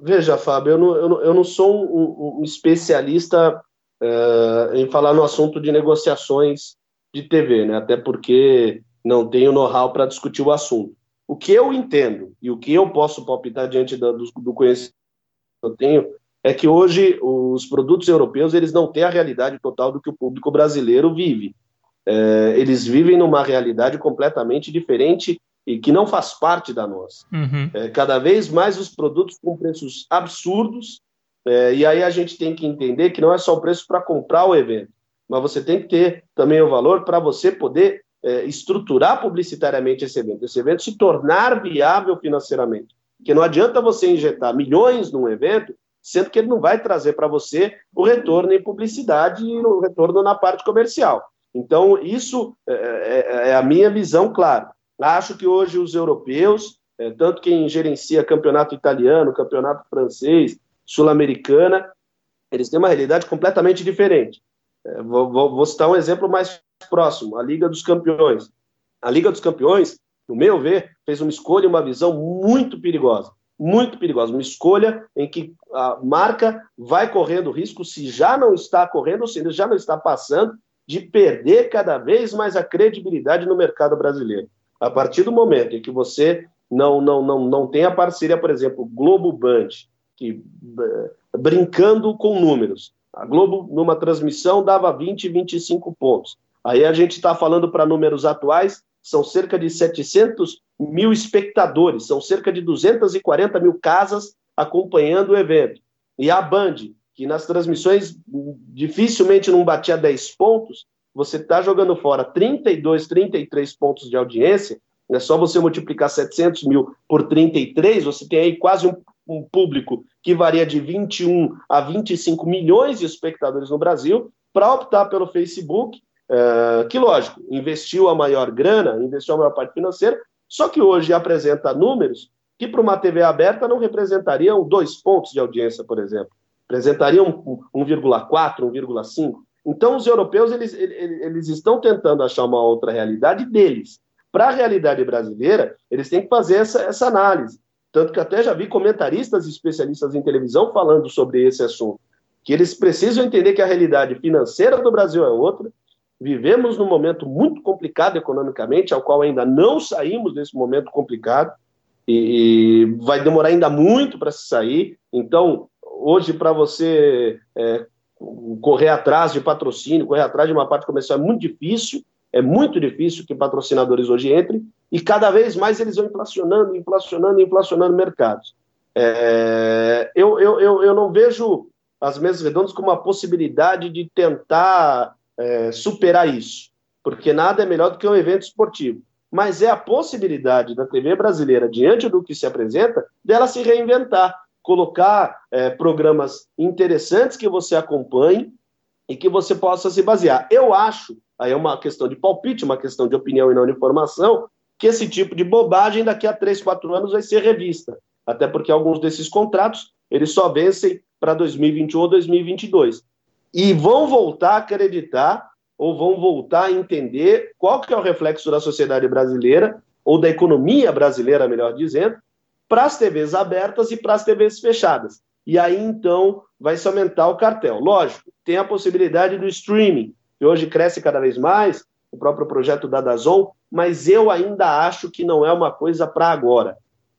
Veja, Fábio, eu não, eu não, eu não sou um, um especialista uh, em falar no assunto de negociações de TV, né? até porque não tenho know-how para discutir o assunto. O que eu entendo e o que eu posso palpitar diante do, do conhecimento que eu tenho é que hoje os produtos europeus eles não têm a realidade total do que o público brasileiro vive. É, eles vivem numa realidade completamente diferente e que não faz parte da nossa. Uhum. É, cada vez mais os produtos com preços absurdos, é, e aí a gente tem que entender que não é só o preço para comprar o evento, mas você tem que ter também o valor para você poder é, estruturar publicitariamente esse evento, esse evento se tornar viável financeiramente. Porque não adianta você injetar milhões num evento, sendo que ele não vai trazer para você o retorno em publicidade e o retorno na parte comercial. Então, isso é, é, é a minha visão, claro. Acho que hoje os europeus, é, tanto quem gerencia campeonato italiano, campeonato francês, sul-americana, eles têm uma realidade completamente diferente. É, vou, vou, vou, citar um exemplo mais próximo: a Liga dos Campeões. A Liga dos Campeões, no meu ver, fez uma escolha e uma visão muito perigosa. Muito perigosa. Uma escolha em que a marca vai correndo risco, se já não está correndo, ou se já não está passando, de perder cada vez mais a credibilidade no mercado brasileiro. A partir do momento em que você não, não, não, não tem a parceria, por exemplo, Globo Band, que eh, brincando com números, a Globo numa transmissão dava 20, 25 pontos. Aí a gente está falando para números atuais, são cerca de 700 mil espectadores, são cerca de 240 mil casas acompanhando o evento. E a Band, que nas transmissões dificilmente não batia 10 pontos, você está jogando fora 32, 33 pontos de audiência, é só você multiplicar 700 mil por 33, você tem aí quase um, um, público que varia de 21 a 25 milhões de espectadores no Brasil, para optar pelo Facebook, é, que, lógico, investiu a maior grana, investiu a maior parte financeira, só que hoje apresenta números que para uma TV aberta não representariam dois pontos de audiência, por exemplo. Representariam 1,4, 1,5. Então, os europeus eles, eles estão tentando achar uma outra realidade deles. Para a realidade brasileira, eles têm que fazer essa, essa análise. Tanto que até já vi comentaristas e especialistas em televisão falando sobre esse assunto. Que eles precisam entender que a realidade financeira do Brasil é outra. Vivemos num momento muito complicado economicamente, ao qual ainda não saímos desse momento complicado. E, vai demorar ainda muito para se sair. Então, hoje, para você é, correr atrás de patrocínio, correr atrás de uma parte comercial é muito difícil, é muito difícil que patrocinadores hoje entrem, e cada vez mais eles vão inflacionando, inflacionando, inflacionando mercados. É, eu, eu, eu, eu não vejo as mesas redondas como uma possibilidade de tentar é, superar isso, porque nada é melhor do que um evento esportivo. Mas é a possibilidade da TV brasileira, diante do que se apresenta, dela se reinventar colocar é, programas interessantes que você acompanhe e que você possa se basear. Eu acho, aí é uma questão de palpite, uma questão de opinião e não de informação, que esse tipo de bobagem daqui a três, quatro anos vai ser revista. Até porque alguns desses contratos eles só vencem para 2021 ou 2022. E vão voltar a acreditar ou vão voltar a entender qual que é o reflexo da sociedade brasileira ou da economia brasileira, melhor dizendo, para as TVs abertas e para as TVs fechadas. E aí, então, vai se aumentar o cartel. Lógico, tem a possibilidade do streaming, que hoje cresce cada vez mais, o próprio projeto da Dazon, mas eu ainda acho que não é uma coisa para agora.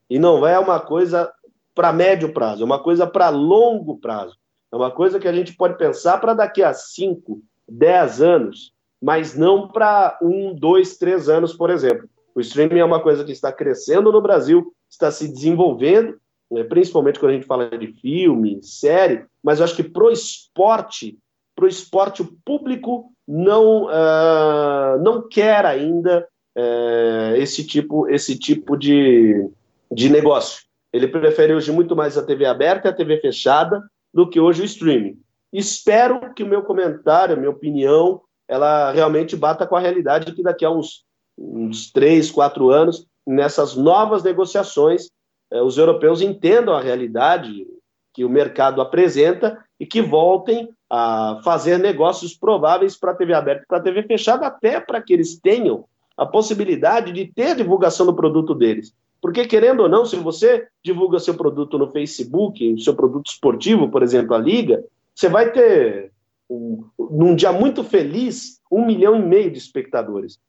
E não é uma coisa para médio prazo, é uma coisa para longo prazo. É uma coisa que a gente pode pensar para daqui a 5, 10 anos, mas não para um, dois, três anos, por exemplo. O streaming é uma coisa que está crescendo no Brasil, está se desenvolvendo, né, principalmente quando a gente fala de filme, série, mas eu acho que para o esporte, para o esporte, o público não, uh, não quer ainda uh, esse tipo, esse tipo de, de negócio. Ele prefere hoje muito mais a TV aberta e a TV fechada, do que hoje o streaming. Espero que o meu comentário, a minha opinião, ela realmente bata com a realidade que daqui a uns, uns três, quatro anos, nessas novas negociações, eh, os europeus entendam a realidade que o mercado apresenta e que voltem a fazer negócios prováveis para a TV aberta e para a TV fechada, até para que eles tenham a possibilidade de ter divulgação do produto deles. Porque, querendo ou não, se você divulga seu produto no Facebook, seu produto esportivo, por exemplo, a Liga, você vai ter, um, num dia muito feliz, um milhão e meio de espectadores.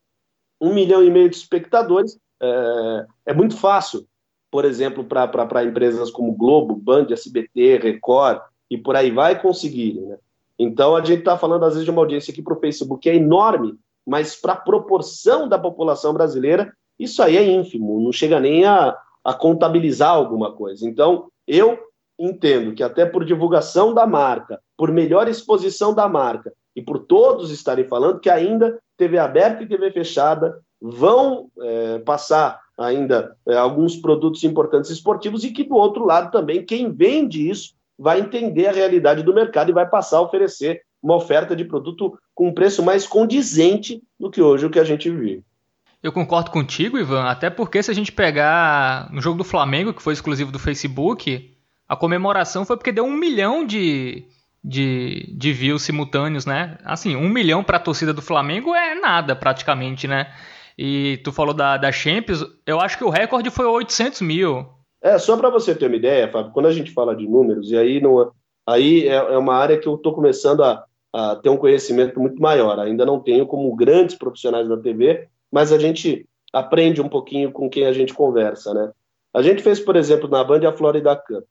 Um milhão e meio de espectadores é, é muito fácil, por exemplo, para empresas como Globo, Band, SBT, Record e por aí vai conseguirem. Né? Então, a gente está falando, às vezes, de uma audiência aqui para o Facebook que é enorme, mas para a proporção da população brasileira, isso aí é ínfimo, não chega nem a, a contabilizar alguma coisa. Então, eu entendo que até por divulgação da marca, por melhor exposição da marca e por todos estarem falando que ainda TV aberta e TV fechada vão é, passar ainda é, alguns produtos importantes esportivos e que do outro lado também quem vende isso vai entender a realidade do mercado e vai passar a oferecer uma oferta de produto com um preço mais condizente do que hoje o que a gente vive. Eu concordo contigo, Ivan, até porque se a gente pegar no jogo do Flamengo, que foi exclusivo do Facebook, a comemoração foi porque deu um milhão de, de, de views simultâneos, né? Assim, um milhão para a torcida do Flamengo é nada praticamente, né? E tu falou da, da Champions, eu acho que o recorde foi 800 mil. É, só para você ter uma ideia, Fábio, quando a gente fala de números, e aí, não, aí é, é uma área que eu estou começando a, a ter um conhecimento muito maior. Ainda não tenho como grandes profissionais da TV, mas a gente aprende um pouquinho com quem a gente conversa, né? A gente fez, por exemplo, na Band a Florida Cup.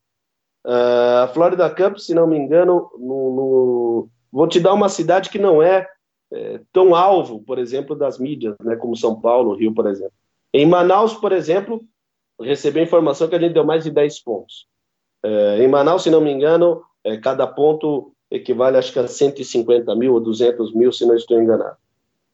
Uh, a Florida Cup, se não me engano, no, no... vou te dar uma cidade que não é, é, tão alvo, por exemplo, das mídias, né, como São Paulo, Rio, por exemplo. Em Manaus, por exemplo, recebi a informação que a gente deu mais de 10 pontos. É, em Manaus, se não me engano, é, cada ponto equivale acho que a 150 mil ou 200 mil, se não estou enganado.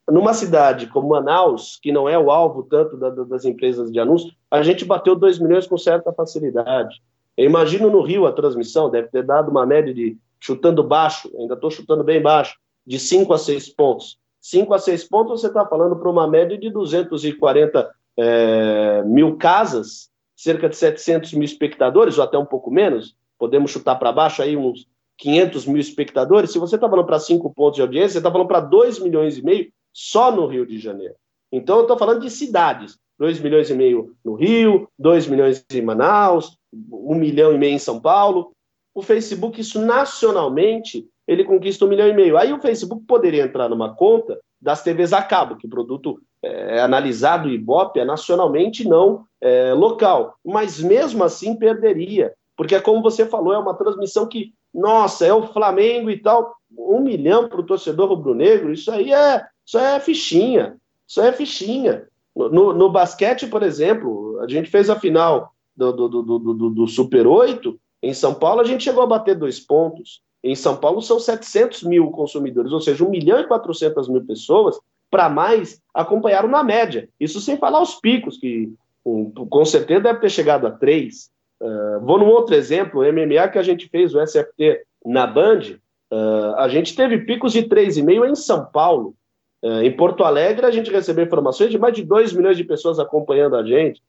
Numa cidade como Manaus, que não é o alvo tanto da, das empresas de anúncio, a gente bateu 2 milhões com certa facilidade. Eu imagino no Rio a transmissão deve ter dado uma média de, chutando baixo, ainda estou chutando bem baixo, de 5 a 6 pontos. 5 a 6 pontos você está falando para uma média de 240 é, mil casas, cerca de 700 mil espectadores, ou até um pouco menos, podemos chutar para baixo aí uns 500 mil espectadores, se você está falando para 5 pontos de audiência, você está falando para 2 milhões e meio só no Rio de Janeiro. Então, eu estou falando de cidades. 2 milhões e meio no Rio, 2 milhões em Manaus, 1 milhão e meio em São Paulo. O Facebook, isso nacionalmente, ele conquista 1 milhão e meio. Aí o Facebook poderia entrar numa conta das TVs a cabo, que o produto é analisado Ibope é nacionalmente, não é, local. Mas mesmo assim perderia, porque é como você falou, é uma transmissão que nossa, é o Flamengo e tal, um milhão para o torcedor rubro-negro, isso aí é, isso é fichinha, isso é fichinha. No, no, basquete, por exemplo, a gente fez a final do, do, do, do, do Super 8, em São Paulo a gente chegou a bater dois pontos. Em São Paulo são 700 mil consumidores, ou seja, 1 milhão e 400 mil pessoas para mais acompanharam na média. Isso sem falar os picos, que um, com certeza deve ter chegado a 3. Uh, vou num outro exemplo, o MMA que a gente fez, o SFT na Band, uh, a gente teve picos de 3,5 em São Paulo. Uh, em Porto Alegre, a gente recebeu informações de mais de 2 milhões de pessoas acompanhando a gente.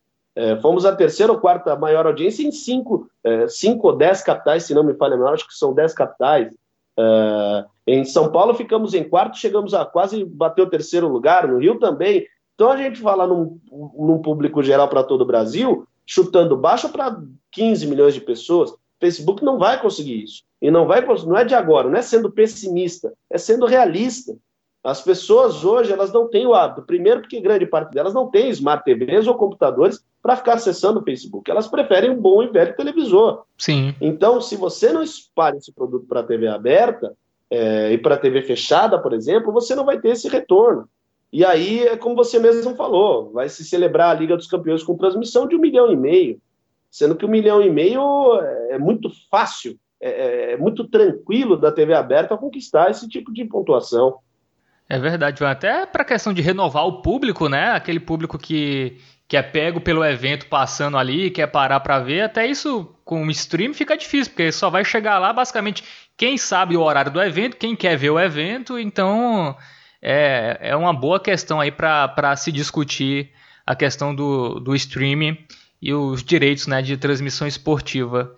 Fomos a terceira ou quarta maior audiência em 5 cinco, ou 10 capitais, se não me falha melhor, acho que são 10 capitais. em São Paulo ficamos em quarto, chegamos a quase bater o terceiro lugar, no Rio também. Então a gente fala num, num público geral para todo o Brasil, chutando baixo para 15 milhões de pessoas. Facebook não vai conseguir isso. E não vai não é de agora, não é sendo pessimista, é sendo realista. As pessoas hoje elas não têm o hábito, primeiro porque grande parte delas não tem smart TVs ou computadores para ficar acessando o Facebook. Elas preferem um bom e velho televisor. Sim. Então, se você não espalha esse produto para a TV aberta é, e para a TV fechada, por exemplo, você não vai ter esse retorno. E aí, é como você mesmo falou, vai se celebrar a Liga dos Campeões com transmissão de um milhão e meio, sendo que um milhão e meio é muito fácil, é, é, é muito tranquilo da TV aberta conquistar esse tipo de pontuação. É verdade, até para a questão de renovar o público, né? Aquele público que, que é pego pelo evento passando ali, quer parar para ver, até isso com o stream fica difícil, porque só vai chegar lá basicamente quem sabe o horário do evento, quem quer ver o evento, então é, é uma boa questão aí para se discutir a questão do, do streaming e os direitos né, de transmissão esportiva.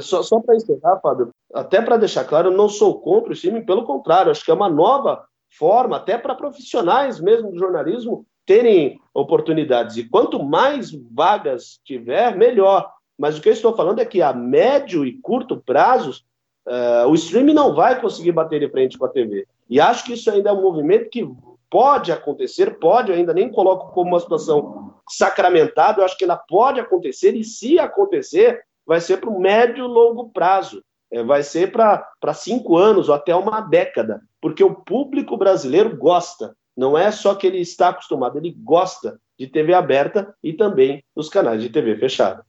Só, só para encerrar, Fábio, até para deixar claro, eu não sou contra o streaming, pelo contrário, acho que é uma nova forma, até para profissionais mesmo do jornalismo, terem oportunidades. E quanto mais vagas tiver, melhor. Mas o que eu estou falando é que a médio e curto prazos, uh, o streaming não vai conseguir bater de frente com a TV. E acho que isso ainda é um movimento que pode acontecer, pode, ainda nem coloco como uma situação sacramentada, eu acho que ela pode acontecer, e se acontecer, vai ser para o médio e longo prazo. É, vai ser para cinco anos ou até uma década, porque o público brasileiro gosta não é só que ele está acostumado, ele gosta de TV aberta e também dos canais de TV fechada.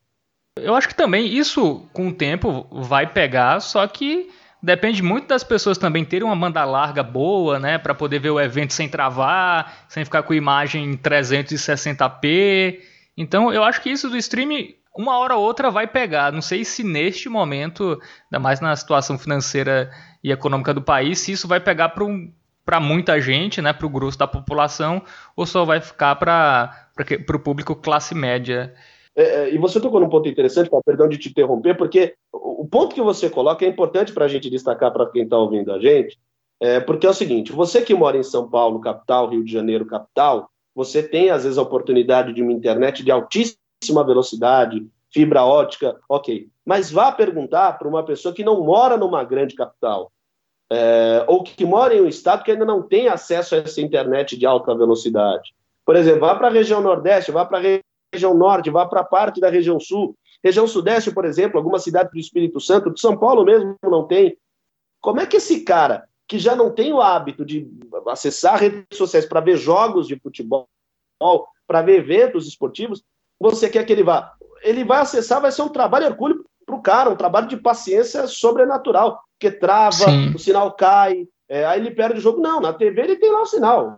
Eu acho que também isso, com o tempo, vai pegar, só que depende muito das pessoas também terem uma banda larga boa, né, para poder ver o evento sem travar, sem ficar com imagem em 360p. Então, eu acho que isso do streaming uma hora ou outra vai pegar. Não sei se neste momento, ainda mais na situação financeira e econômica do país, se isso vai pegar para um muita gente, né, para o grosso da população, ou só vai ficar para o público classe média? É, é, e você tocou num ponto interessante, perdão de te interromper, porque o ponto que você coloca é importante para a gente destacar para quem está ouvindo a gente, é, porque é o seguinte: você que mora em São Paulo, capital, Rio de Janeiro, capital, você tem às vezes a oportunidade de uma internet de altíssima velocidade, fibra ótica, ok. Mas vá perguntar para uma pessoa que não mora numa grande capital, é, ou que mora em um estado que ainda não tem acesso a essa internet de alta velocidade. Por exemplo, vá para a região Nordeste, vá para a região Norte, vá para parte da região Sul. Região Sudeste, por exemplo, algumas cidades do Espírito Santo, de São Paulo mesmo não tem. Como é que esse cara, que já não tem o hábito de acessar redes sociais para ver jogos de futebol, para ver eventos esportivos, você quer que ele vá? Ele vai acessar, vai ser um trabalho hercúleo para o cara, um trabalho de paciência sobrenatural porque trava, Sim. o sinal cai, é, aí ele perde o jogo. Não, na TV ele tem lá o sinal.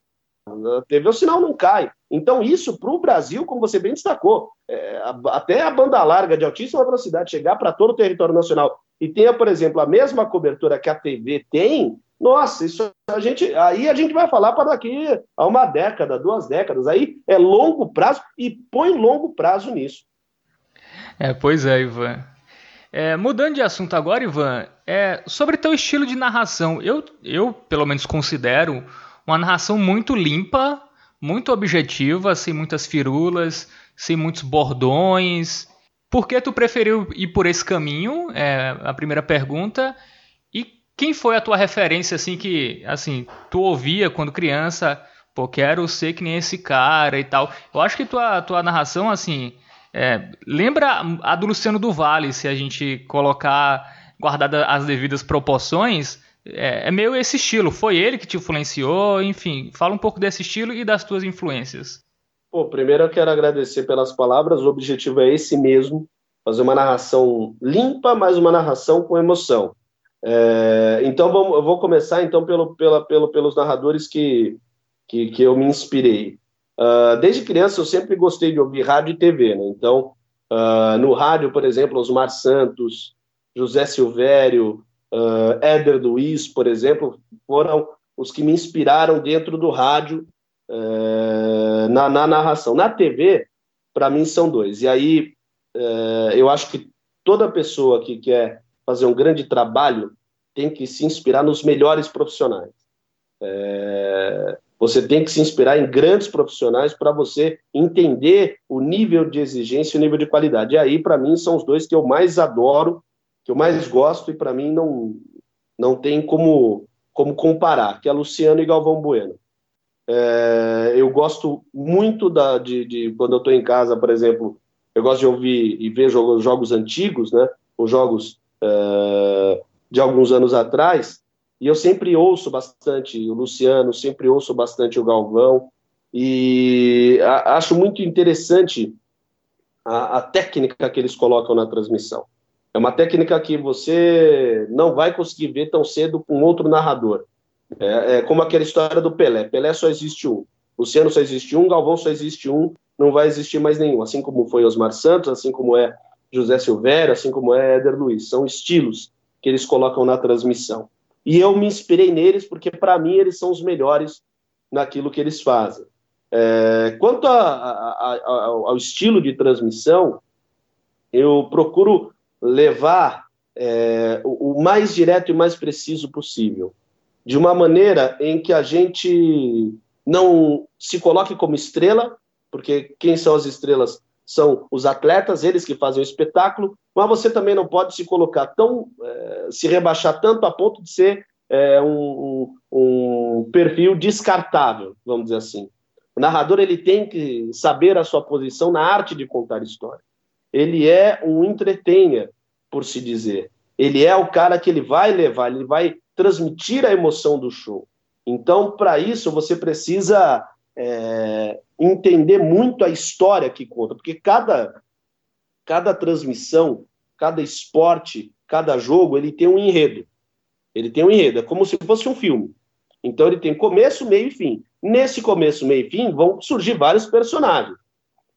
Na TV o sinal não cai. Então, isso para o Brasil, como você bem destacou, é, até a banda larga de altíssima velocidade chegar para todo o território nacional e tenha, por exemplo, a mesma cobertura que a TV tem, nossa, isso a gente, aí a gente vai falar para daqui a uma década, duas décadas. Aí é longo prazo e põe longo prazo nisso. É, pois é, Ivan. É, mudando de assunto agora, Ivan, é, sobre teu estilo de narração, eu, eu pelo menos considero uma narração muito limpa, muito objetiva, sem muitas firulas, sem muitos bordões. Por que tu preferiu ir por esse caminho? É a primeira pergunta. Quem foi a tua referência assim que assim tu ouvia quando criança? Pô, quero ser que nem esse cara e tal. Eu acho que tua tua narração assim é, lembra a do Luciano do Vale, se a gente colocar, guardada as devidas proporções, é, é, meio esse estilo. Foi ele que te influenciou, enfim, fala um pouco desse estilo e das tuas influências. Pô, primeiro eu quero agradecer pelas palavras, o objetivo é esse mesmo, fazer uma narração limpa, mas uma narração com emoção. É, então vamos, eu vou começar então pelo, pela, pelo, pelos narradores que, que, que eu me inspirei. Uh, desde criança eu sempre gostei de ouvir rádio e TV, né? Então, uh, no rádio, por exemplo, Osmar Santos, José Silvério, uh, Éder Luiz, por exemplo, foram os que me inspiraram dentro do rádio uh, na, na, narração. Na TV, para mim, são dois. E aí, uh, eu acho que toda pessoa que quer fazer um grande trabalho tem que se inspirar nos melhores profissionais. É, você tem que se inspirar em grandes profissionais para você entender o nível de exigência e o nível de qualidade. E aí, para mim, são os dois que eu mais adoro, que eu mais gosto, e para mim não, não tem como, como comparar, que é Luciano e Galvão Bueno. É, eu gosto muito da, de, de quando eu estou em casa, por exemplo, eu gosto de ouvir e ver jogos, jogos antigos, né? Os jogos é, de alguns anos atrás, e eu sempre ouço bastante o Luciano, sempre ouço bastante o Galvão, e a, acho muito interessante a, a, técnica que eles colocam na transmissão. É uma técnica que você não vai conseguir ver tão cedo com outro narrador. É, é como aquela história do Pelé. Pelé só existe um. Luciano só existe um, Galvão só existe um, não vai existir mais nenhum, assim como foi Osmar Santos, assim como é José Silvério, assim como é Éder Luiz. São estilos que eles colocam na transmissão. E eu me inspirei neles porque, para mim, eles são os melhores naquilo que eles fazem. É, quanto a, a, a, ao estilo de transmissão, eu procuro levar é, o, o mais direto e mais preciso possível, de uma maneira em que a gente não se coloque como estrela, porque quem são as estrelas são os atletas, eles que fazem o espetáculo, mas você também não pode se colocar tão, é, se rebaixar tanto a ponto de ser é, um, um, um, perfil descartável, vamos dizer assim. O narrador ele tem que saber a sua posição na arte de contar história. Ele é um entretenha, por se dizer. Ele é o cara que ele vai levar, ele vai transmitir a emoção do show. Então, para isso, você precisa é, entender muito a história que conta, porque cada, cada transmissão, cada esporte, cada jogo, ele tem um enredo. Ele tem um enredo, é como se fosse um filme. Então ele tem começo, meio e fim. Nesse começo, meio e fim vão surgir vários personagens.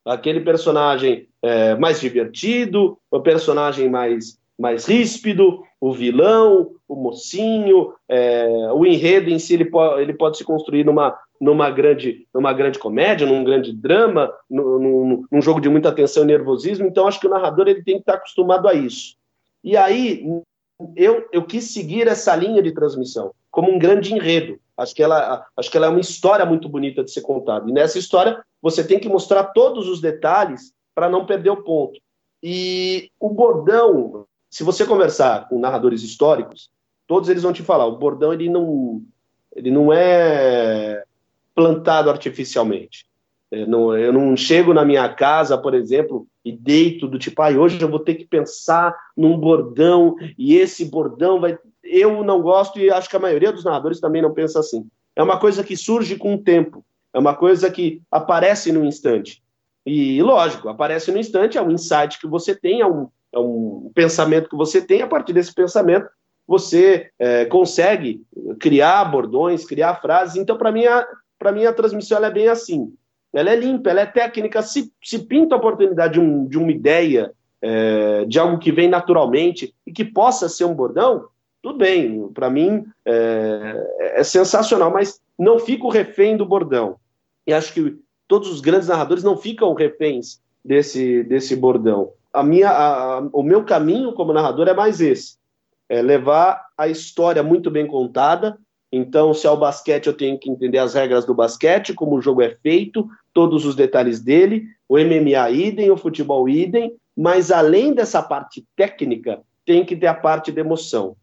Aquele personagem é, mais divertido, o personagem mais, mais ríspido, o vilão, o mocinho, é, o enredo em si ele pode, ele pode se construir numa, numa grande, numa grande comédia, num grande drama, num, num, jogo de muita tensão e nervosismo. Então, acho que o narrador ele tem que estar acostumado a isso. E aí, eu, eu quis seguir essa linha de transmissão como um grande enredo. Acho que, ela, acho que ela é uma história muito bonita de ser contada. E nessa história, você tem que mostrar todos os detalhes para não perder o ponto. E o bordão, se você conversar com narradores históricos, todos eles vão te falar, o bordão ele não, ele não é plantado artificialmente. Eu não, eu não, chego na minha casa, por exemplo, e deito do tipo, ah, hoje eu vou ter que pensar num bordão, e esse bordão vai. Eu não gosto, e acho que a maioria dos narradores também não pensa assim. É uma coisa que surge com o tempo, é uma coisa que aparece no instante. E, lógico, aparece no instante, é um insight que você tem, é um, é um pensamento que você tem, a partir desse pensamento, você é, consegue criar bordões, criar frases. Então, para mim, a, para mim a transmissão é bem assim. Ela é limpa, ela é técnica. Se, se pinta a oportunidade de, um, de uma ideia, é, de algo que vem naturalmente e que possa ser um bordão, tudo bem. Para mim é, é, sensacional, mas não fico refém do bordão. E acho que todos os grandes narradores não ficam reféns desse, desse bordão. A minha, a, o meu caminho como narrador é mais esse: é levar a história muito bem contada, então, se é o basquete, eu tenho que entender as regras do basquete, como o jogo é feito, todos os detalhes dele, o MMA idem, o futebol idem, mas além dessa parte técnica, tem que ter a parte de emoção.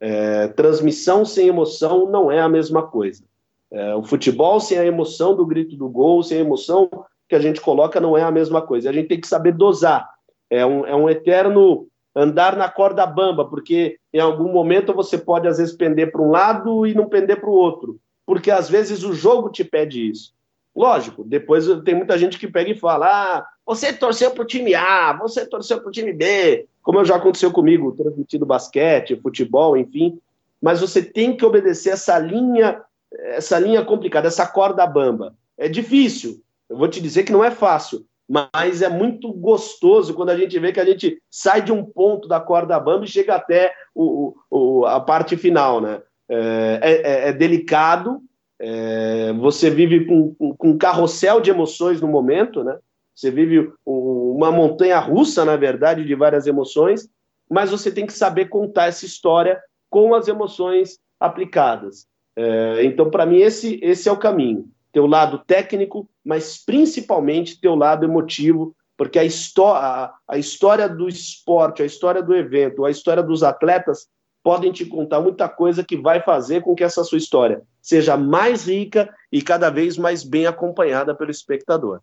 É, transmissão sem emoção não é a mesma coisa. É, o futebol sem a emoção do grito do gol, sem a emoção que a gente coloca, não é a mesma coisa. A gente tem que saber dosar. É um, é um eterno andar na corda bamba, porque em algum momento você pode às vezes pender para um lado e não pender para o outro, porque às vezes o jogo te pede isso. Lógico, depois tem muita gente que pega e fala: ah, você torceu para o time A, você torceu para o time B, como já aconteceu comigo, transmitido basquete, futebol, enfim. Mas você tem que obedecer essa linha, essa linha complicada, essa corda bamba. É difícil. Eu vou te dizer que não é fácil, mas é muito gostoso quando a gente vê que a gente sai de um ponto da corda bamba e chega até o, o a parte final, né? É, é, é delicado, é, você vive com, com um carrossel de emoções no momento, né? Você vive uma montanha russa, na verdade, de várias emoções, mas você tem que saber contar essa história com as emoções aplicadas. É, então, para mim, esse, esse é o caminho teu lado técnico, mas principalmente teu lado emotivo, porque a, a, a história do esporte, a história do evento, a história dos atletas podem te contar muita coisa que vai fazer com que essa sua história seja mais rica e cada vez mais bem acompanhada pelo espectador.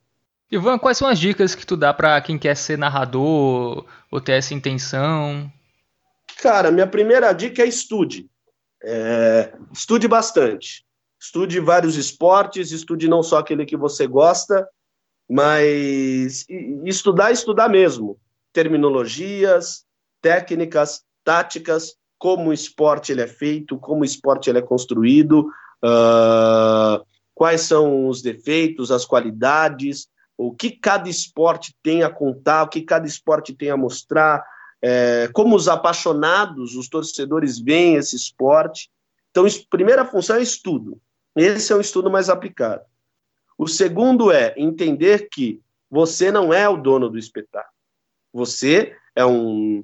Ivan, quais são as dicas que tu dá para quem quer ser narrador ou ter essa intenção? Cara, minha primeira dica é estude. É, estude bastante. Estude vários esportes, estude não só aquele que você gosta, mas estudar, estudar mesmo. Terminologias, técnicas, táticas, como o esporte ele é feito, como o esporte ele é construído, uh, quais são os defeitos, as qualidades, o que cada esporte tem a contar, o que cada esporte tem a mostrar, é, como os apaixonados, os torcedores veem esse esporte. Então, primeira função é estudo. Esse é um estudo mais aplicado. O segundo é entender que você não é o dono do espetáculo. Você é, um,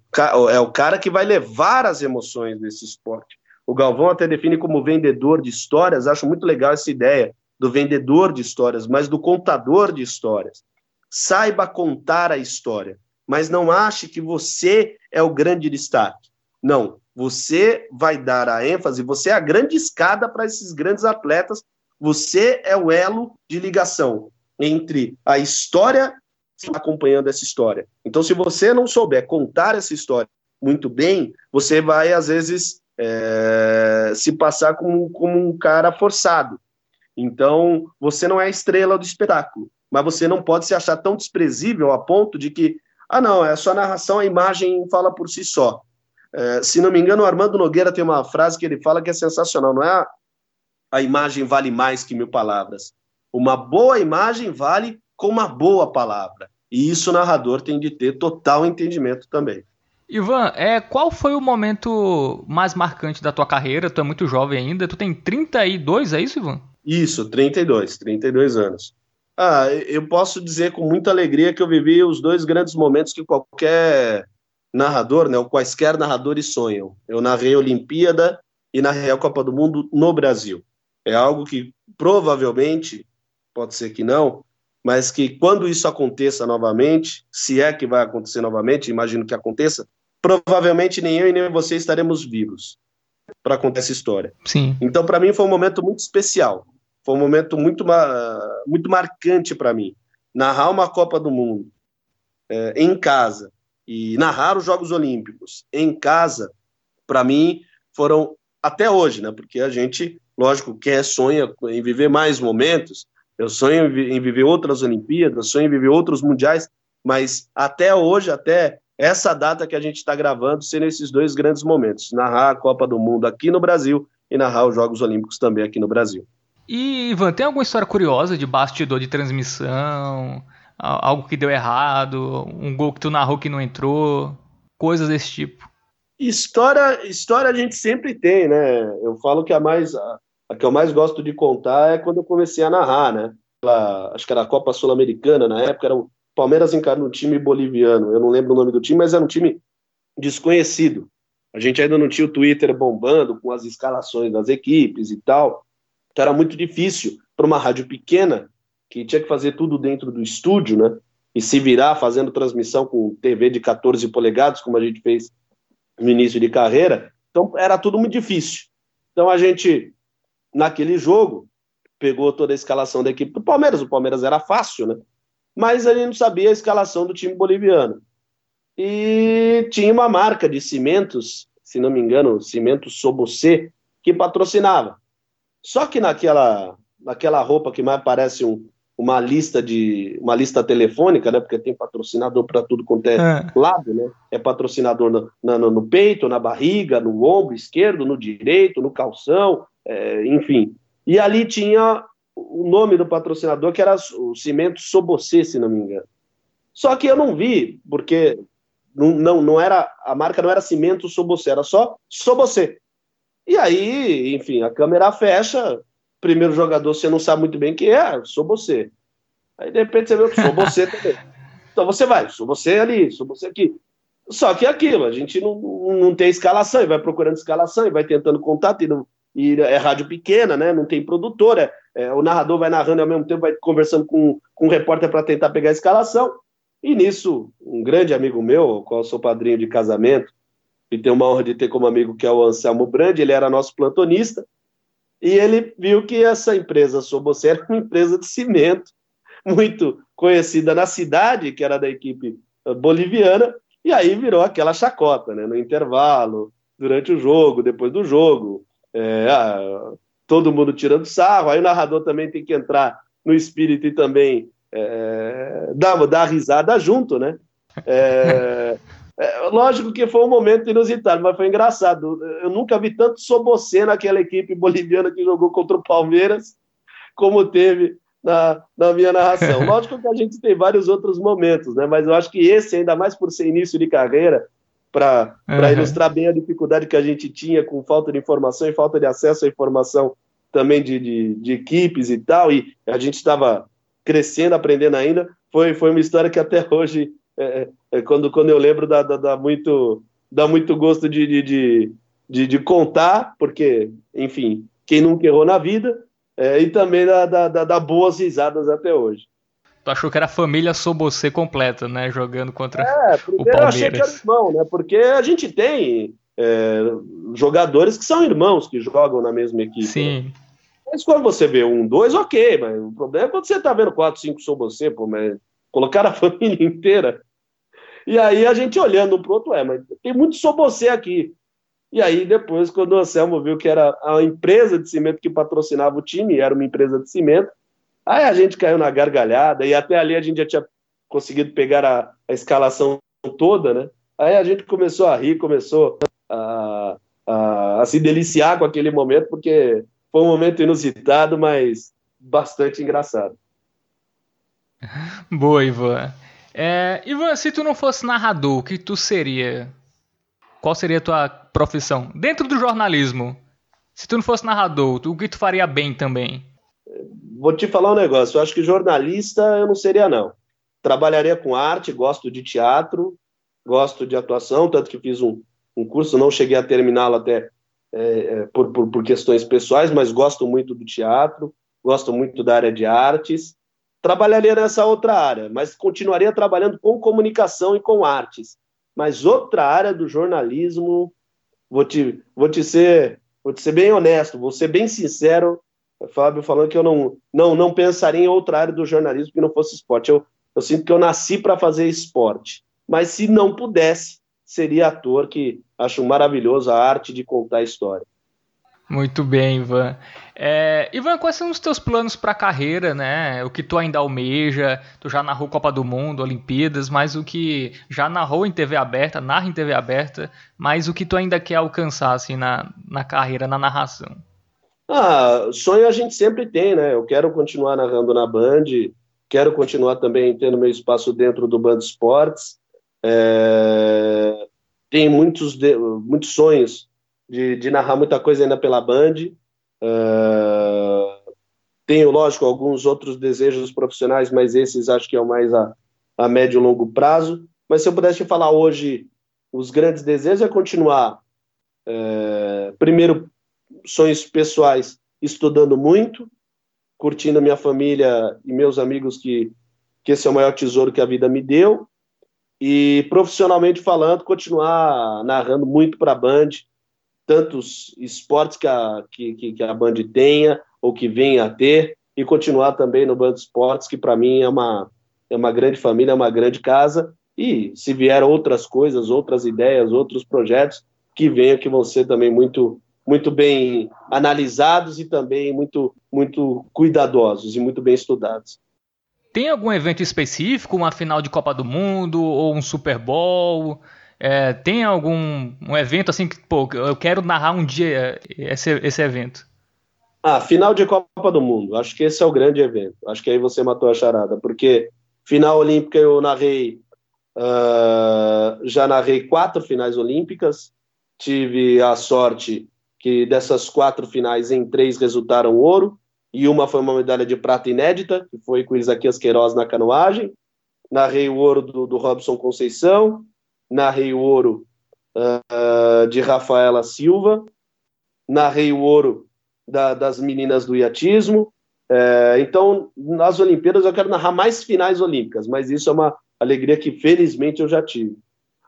é o cara que vai levar as emoções desse esporte. O Galvão até define como vendedor de histórias, acho muito legal essa ideia do vendedor de histórias, mas do contador de histórias. Saiba contar a história, mas não ache que você é o grande destaque. Não, você vai dar a ênfase, você é a grande escada para esses grandes atletas, você é o elo de ligação entre a história acompanhando essa história. Então, se você não souber contar essa história muito bem, você vai, às vezes, é, se passar como, como um cara forçado. Então, você não é a estrela do espetáculo, mas você não pode se achar tão desprezível a ponto de que, ah, não, é sua narração, a imagem fala por si só. É, se não me engano, o Armando Nogueira tem uma frase que ele fala que é sensacional, não é a, a imagem vale mais que mil palavras. Uma boa imagem vale com uma boa palavra. E isso o narrador tem de ter total entendimento também. Ivan, é, qual foi o momento mais marcante da tua carreira? Tu é muito jovem ainda, tu tem 32, é isso, Ivan? Isso, 32, 32 anos. Ah, eu posso dizer com muita alegria que eu vivi os dois grandes momentos que qualquer narrador, né, ou quaisquer narradores sonham. Eu narrei a Olimpíada e narrei a Copa do Mundo no Brasil. É algo que provavelmente, pode ser que não, mas que quando isso aconteça novamente, se é que vai acontecer novamente, imagino que aconteça, provavelmente nem eu e nem você estaremos vivos para contar essa história. Sim. Então, para mim, foi um momento muito especial. Foi um momento muito, muito marcante para mim. Narrar uma Copa do Mundo é, em casa e narrar os Jogos Olímpicos em casa, para mim, foram até hoje, né? Porque a gente, lógico, quer, sonha em viver mais momentos, eu sonho em viver outras Olimpíadas, sonho em viver outros mundiais, mas até hoje, até essa data que a gente está gravando, sendo esses dois grandes momentos: narrar a Copa do Mundo aqui no Brasil e narrar os Jogos Olímpicos também aqui no Brasil. E, Ivan, tem alguma história curiosa de bastidor de transmissão? Algo que deu errado? Um gol que tu narrou que não entrou? Coisas desse tipo? História, história a gente sempre tem, né? Eu falo que a mais a que eu mais gosto de contar é quando eu comecei a narrar, né? acho que era a Copa Sul-Americana, na época era o Palmeiras encarnou um time boliviano. Eu não lembro o nome do time, mas era um time desconhecido. A gente ainda não tinha o Twitter bombando com as escalações das equipes e tal. Então era muito difícil para uma rádio pequena que tinha que fazer tudo dentro do estúdio, né? E se virar fazendo transmissão com TV de 14 polegadas, como a gente fez no início de carreira. Então era tudo muito difícil. Então a gente naquele jogo, pegou toda a escalação da equipe do Palmeiras. O Palmeiras era fácil, né? Mas a gente não sabia a escalação do time boliviano. E tinha uma marca de cimentos, se não me engano, Cimentos Sobocê, que patrocinava. Só que naquela, naquela roupa que mais parece um, uma lista de uma lista telefônica, né? Porque tem patrocinador para tudo quanto é, é, lado, né? É patrocinador no, no, no, peito, na barriga, no ombro esquerdo, no direito, no calção, é, enfim. E ali tinha o nome do patrocinador, que era o Cimento Sobocê, se não me engano. Só que eu não vi, porque não, não, não era a marca não era Cimento Sobocê, era só Sobocê. E aí, enfim, a câmera fecha, primeiro jogador você não sabe muito bem quem é, sou você. Aí de repente você vê que sou você também. Então você vai, sou você ali, sou você aqui. Só que é aquilo, a gente não, não tem escalação, e vai procurando escalação, e vai tentando contato, e não, e é rádio pequena, né? Não tem produtora. É, o narrador vai narrando e ao mesmo tempo vai conversando com, com um repórter para tentar pegar a escalação. E nisso, um grande amigo meu, qual sou padrinho de casamento, e tenho uma honra de ter como amigo que é o Anselmo Brandi, ele era nosso plantonista, e ele viu que essa empresa Sobocé era uma empresa de cimento, muito conhecida na cidade, que era da equipe eh, boliviana, e aí virou aquela chacota, né? No intervalo, durante o jogo, depois do jogo, é, todo mundo tirando sarro, aí o narrador também tem que entrar no espírito e também é, dar, dar risada junto, né? É, é, lógico que foi um momento inusitado, mas foi engraçado. Eu nunca vi tanto sobocê naquela equipe boliviana que jogou contra o Palmeiras, como teve na, na minha narração. Lógico que a gente tem vários outros momentos, né? Mas eu acho que esse, ainda mais por ser início de carreira, para uhum. ilustrar bem a dificuldade que a gente tinha com falta de informação e falta de acesso à informação também de, de, de equipes e tal, e a gente estava crescendo, aprendendo ainda, foi, foi uma história que até hoje, é, é, quando, quando eu lembro, dá, dá, dá, muito, dá muito gosto de, de, de, de contar, porque, enfim, quem nunca errou na vida, é, e também dá, dá, dá, boas risadas até hoje. Tu achou que era a família Sobocê completa, né? Jogando contra é, o Palmeiras. Eu achei que era irmão, né? Porque a gente tem é, jogadores que são irmãos que jogam na mesma equipe. Sim. Né? Mas quando você vê um, dois, ok, mas o problema é quando você tá vendo quatro, cinco Sobocê, pô, mas colocar a família inteira. E aí a gente olhando um pro outro, é, mas tem muito Sobocê aqui. E aí, depois, quando o Anselmo viu que era a empresa de cimento que patrocinava o time, era uma empresa de cimento, aí a gente caiu na gargalhada, e até ali a gente já tinha conseguido pegar a, a escalação toda, né? Aí a gente começou a rir, começou a, a, a, se deliciar com aquele momento, porque foi um momento inusitado, mas bastante engraçado. Boa, Ivan. É, Ivan, se tu não fosse narrador, o que tu seria? Qual seria a tua profissão? Dentro do jornalismo, se tu não fosse narrador, o que tu faria bem também? Vou te falar um negócio. Eu acho que jornalista eu não seria, não. Trabalharia com arte, gosto de teatro, gosto de atuação, tanto que fiz um, um curso, não cheguei a terminá-lo até é, é, por, por, por questões pessoais, mas gosto muito do teatro, gosto muito da área de artes. Trabalharia nessa outra área, mas continuaria trabalhando com comunicação e com artes mas outra área do jornalismo, vou te, vou te ser, vou te ser bem honesto, vou ser bem sincero, Fábio falando que eu não, não, não pensaria em outra área do jornalismo que não fosse esporte. Eu, eu sinto que eu nasci para fazer esporte, mas se não pudesse, seria ator, que acho maravilhoso a arte de contar história. Muito bem, Ivan. É, Ivan, quais são os teus planos para a carreira, né? O que tu ainda almeja? Tu já narrou Copa do Mundo, Olimpíadas, mas o que já narrou em TV aberta, narra em TV aberta, mas o que tu ainda quer alcançar assim na, na carreira, na narração? Ah, sonho a gente sempre tem, né? Eu quero continuar narrando na Band, quero continuar também tendo meu espaço dentro do Band Esportes. É... Tem muitos, de... muitos sonhos de, de narrar muita coisa ainda pela Band. Uh, tenho, lógico, alguns outros desejos profissionais, mas esses acho que é o mais a, a médio e longo prazo. Mas se eu pudesse te falar hoje, os grandes desejos é continuar, uh, primeiro, sonhos pessoais, estudando muito, curtindo minha família e meus amigos, que, que esse é o maior tesouro que a vida me deu. E profissionalmente falando, continuar narrando muito para a Band, tantos esportes que a, que, que a Band tenha ou que venha a ter e continuar também no Band Esportes, que para mim é uma, é uma grande família, é uma grande casa. E se vier outras coisas, outras ideias, outros projetos, que venham, que vão ser também muito, muito bem analisados e também muito, muito cuidadosos e muito bem estudados. Tem algum evento específico, uma final de Copa do Mundo ou um Super Bowl? É, tem algum um evento assim que, pô, eu quero narrar um dia esse, esse evento? Ah, final de Copa do Mundo. Acho que esse é o grande evento. Acho que aí você matou a charada, porque final olímpica eu narrei, uh, já narrei quatro finais olímpicas. Tive a sorte que dessas quatro finais, em três resultaram ouro, e uma foi uma medalha de prata inédita, que foi com Isaquias Queiroz na canoagem. Narrei o ouro do, do Robson Conceição, narrei o ouro uh, de Rafaela Silva, narrei o ouro da, das meninas do iatismo. Uh, então, nas Olimpíadas, eu quero narrar mais finais olímpicas, mas isso é uma alegria que felizmente eu já tive.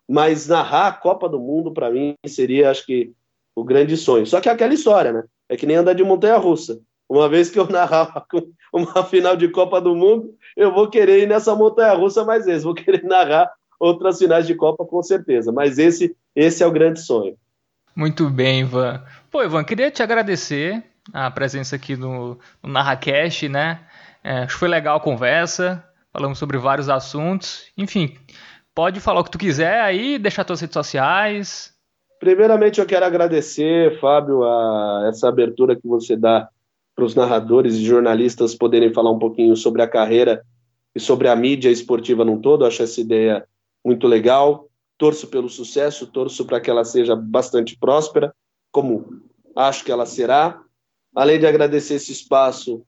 Mas narrar a Copa do Mundo, para mim, seria, acho que, o grande sonho. Só que é aquela história, né? É que nem andar de montanha-russa. Uma vez que eu narrar uma final de Copa do Mundo, eu vou querer ir nessa montanha-russa mais vezes. Vou querer narrar outras finais de Copa com certeza, mas esse, esse é o grande sonho. Muito bem, Ivan. Pô, Ivan, queria te agradecer a presença aqui no, no NarraCast, né? É, acho que foi legal a conversa, falamos sobre vários assuntos. Enfim, pode falar o que tu quiser aí, deixar tuas redes sociais. Primeiramente, eu quero agradecer, Fábio, a essa abertura que você dá para os narradores e jornalistas poderem falar um pouquinho sobre a carreira e sobre a mídia esportiva num todo. Acho essa ideia muito legal. Torço pelo sucesso, torço para que ela seja bastante próspera, como acho que ela será. Além de agradecer esse espaço,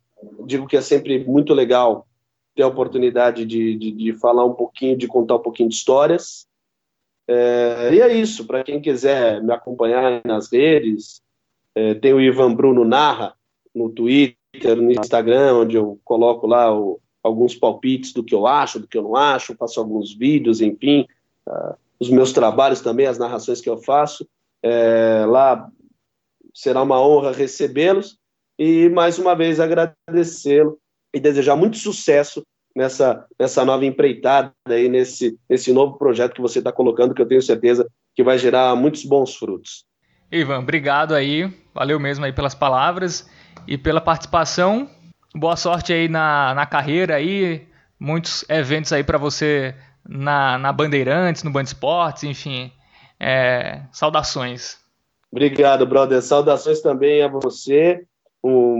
digo que é sempre muito legal ter a oportunidade de, de, de falar um pouquinho, de contar um pouquinho de histórias. É, e é isso, para quem quiser me acompanhar nas redes, é, tem o Ivan Bruno Narra no Twitter, no Instagram, onde eu coloco lá o, alguns palpites do que eu acho, do que eu não acho, faço alguns vídeos, enfim, uh, os meus trabalhos também, as narrações que eu faço. É, lá será uma honra recebê-los e mais uma vez agradecê-lo e desejar muito sucesso nessa, nessa nova empreitada aí, nesse, nesse novo projeto que você está colocando, que eu tenho certeza que vai gerar muitos bons frutos. Ivan, obrigado aí, valeu mesmo aí pelas palavras e pela participação. Boa sorte aí na, na carreira aí, muitos eventos aí para você na, na Bandeirantes, no Band Esportes, enfim, é, saudações. Obrigado, brother. Saudações também a você.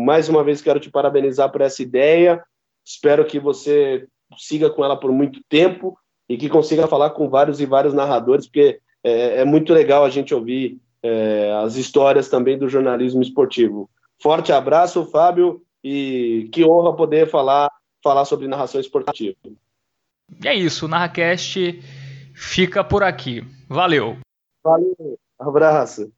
Mais uma vez quero te parabenizar por essa ideia. Espero que você siga com ela por muito tempo e que consiga falar com vários e vários narradores, porque é, é muito legal a gente ouvir é, as histórias também do jornalismo esportivo. Forte abraço, Fábio, e que honra poder falar, falar sobre narração esportiva. E é isso, o NarraCast fica por aqui. Valeu. Valeu, abraço.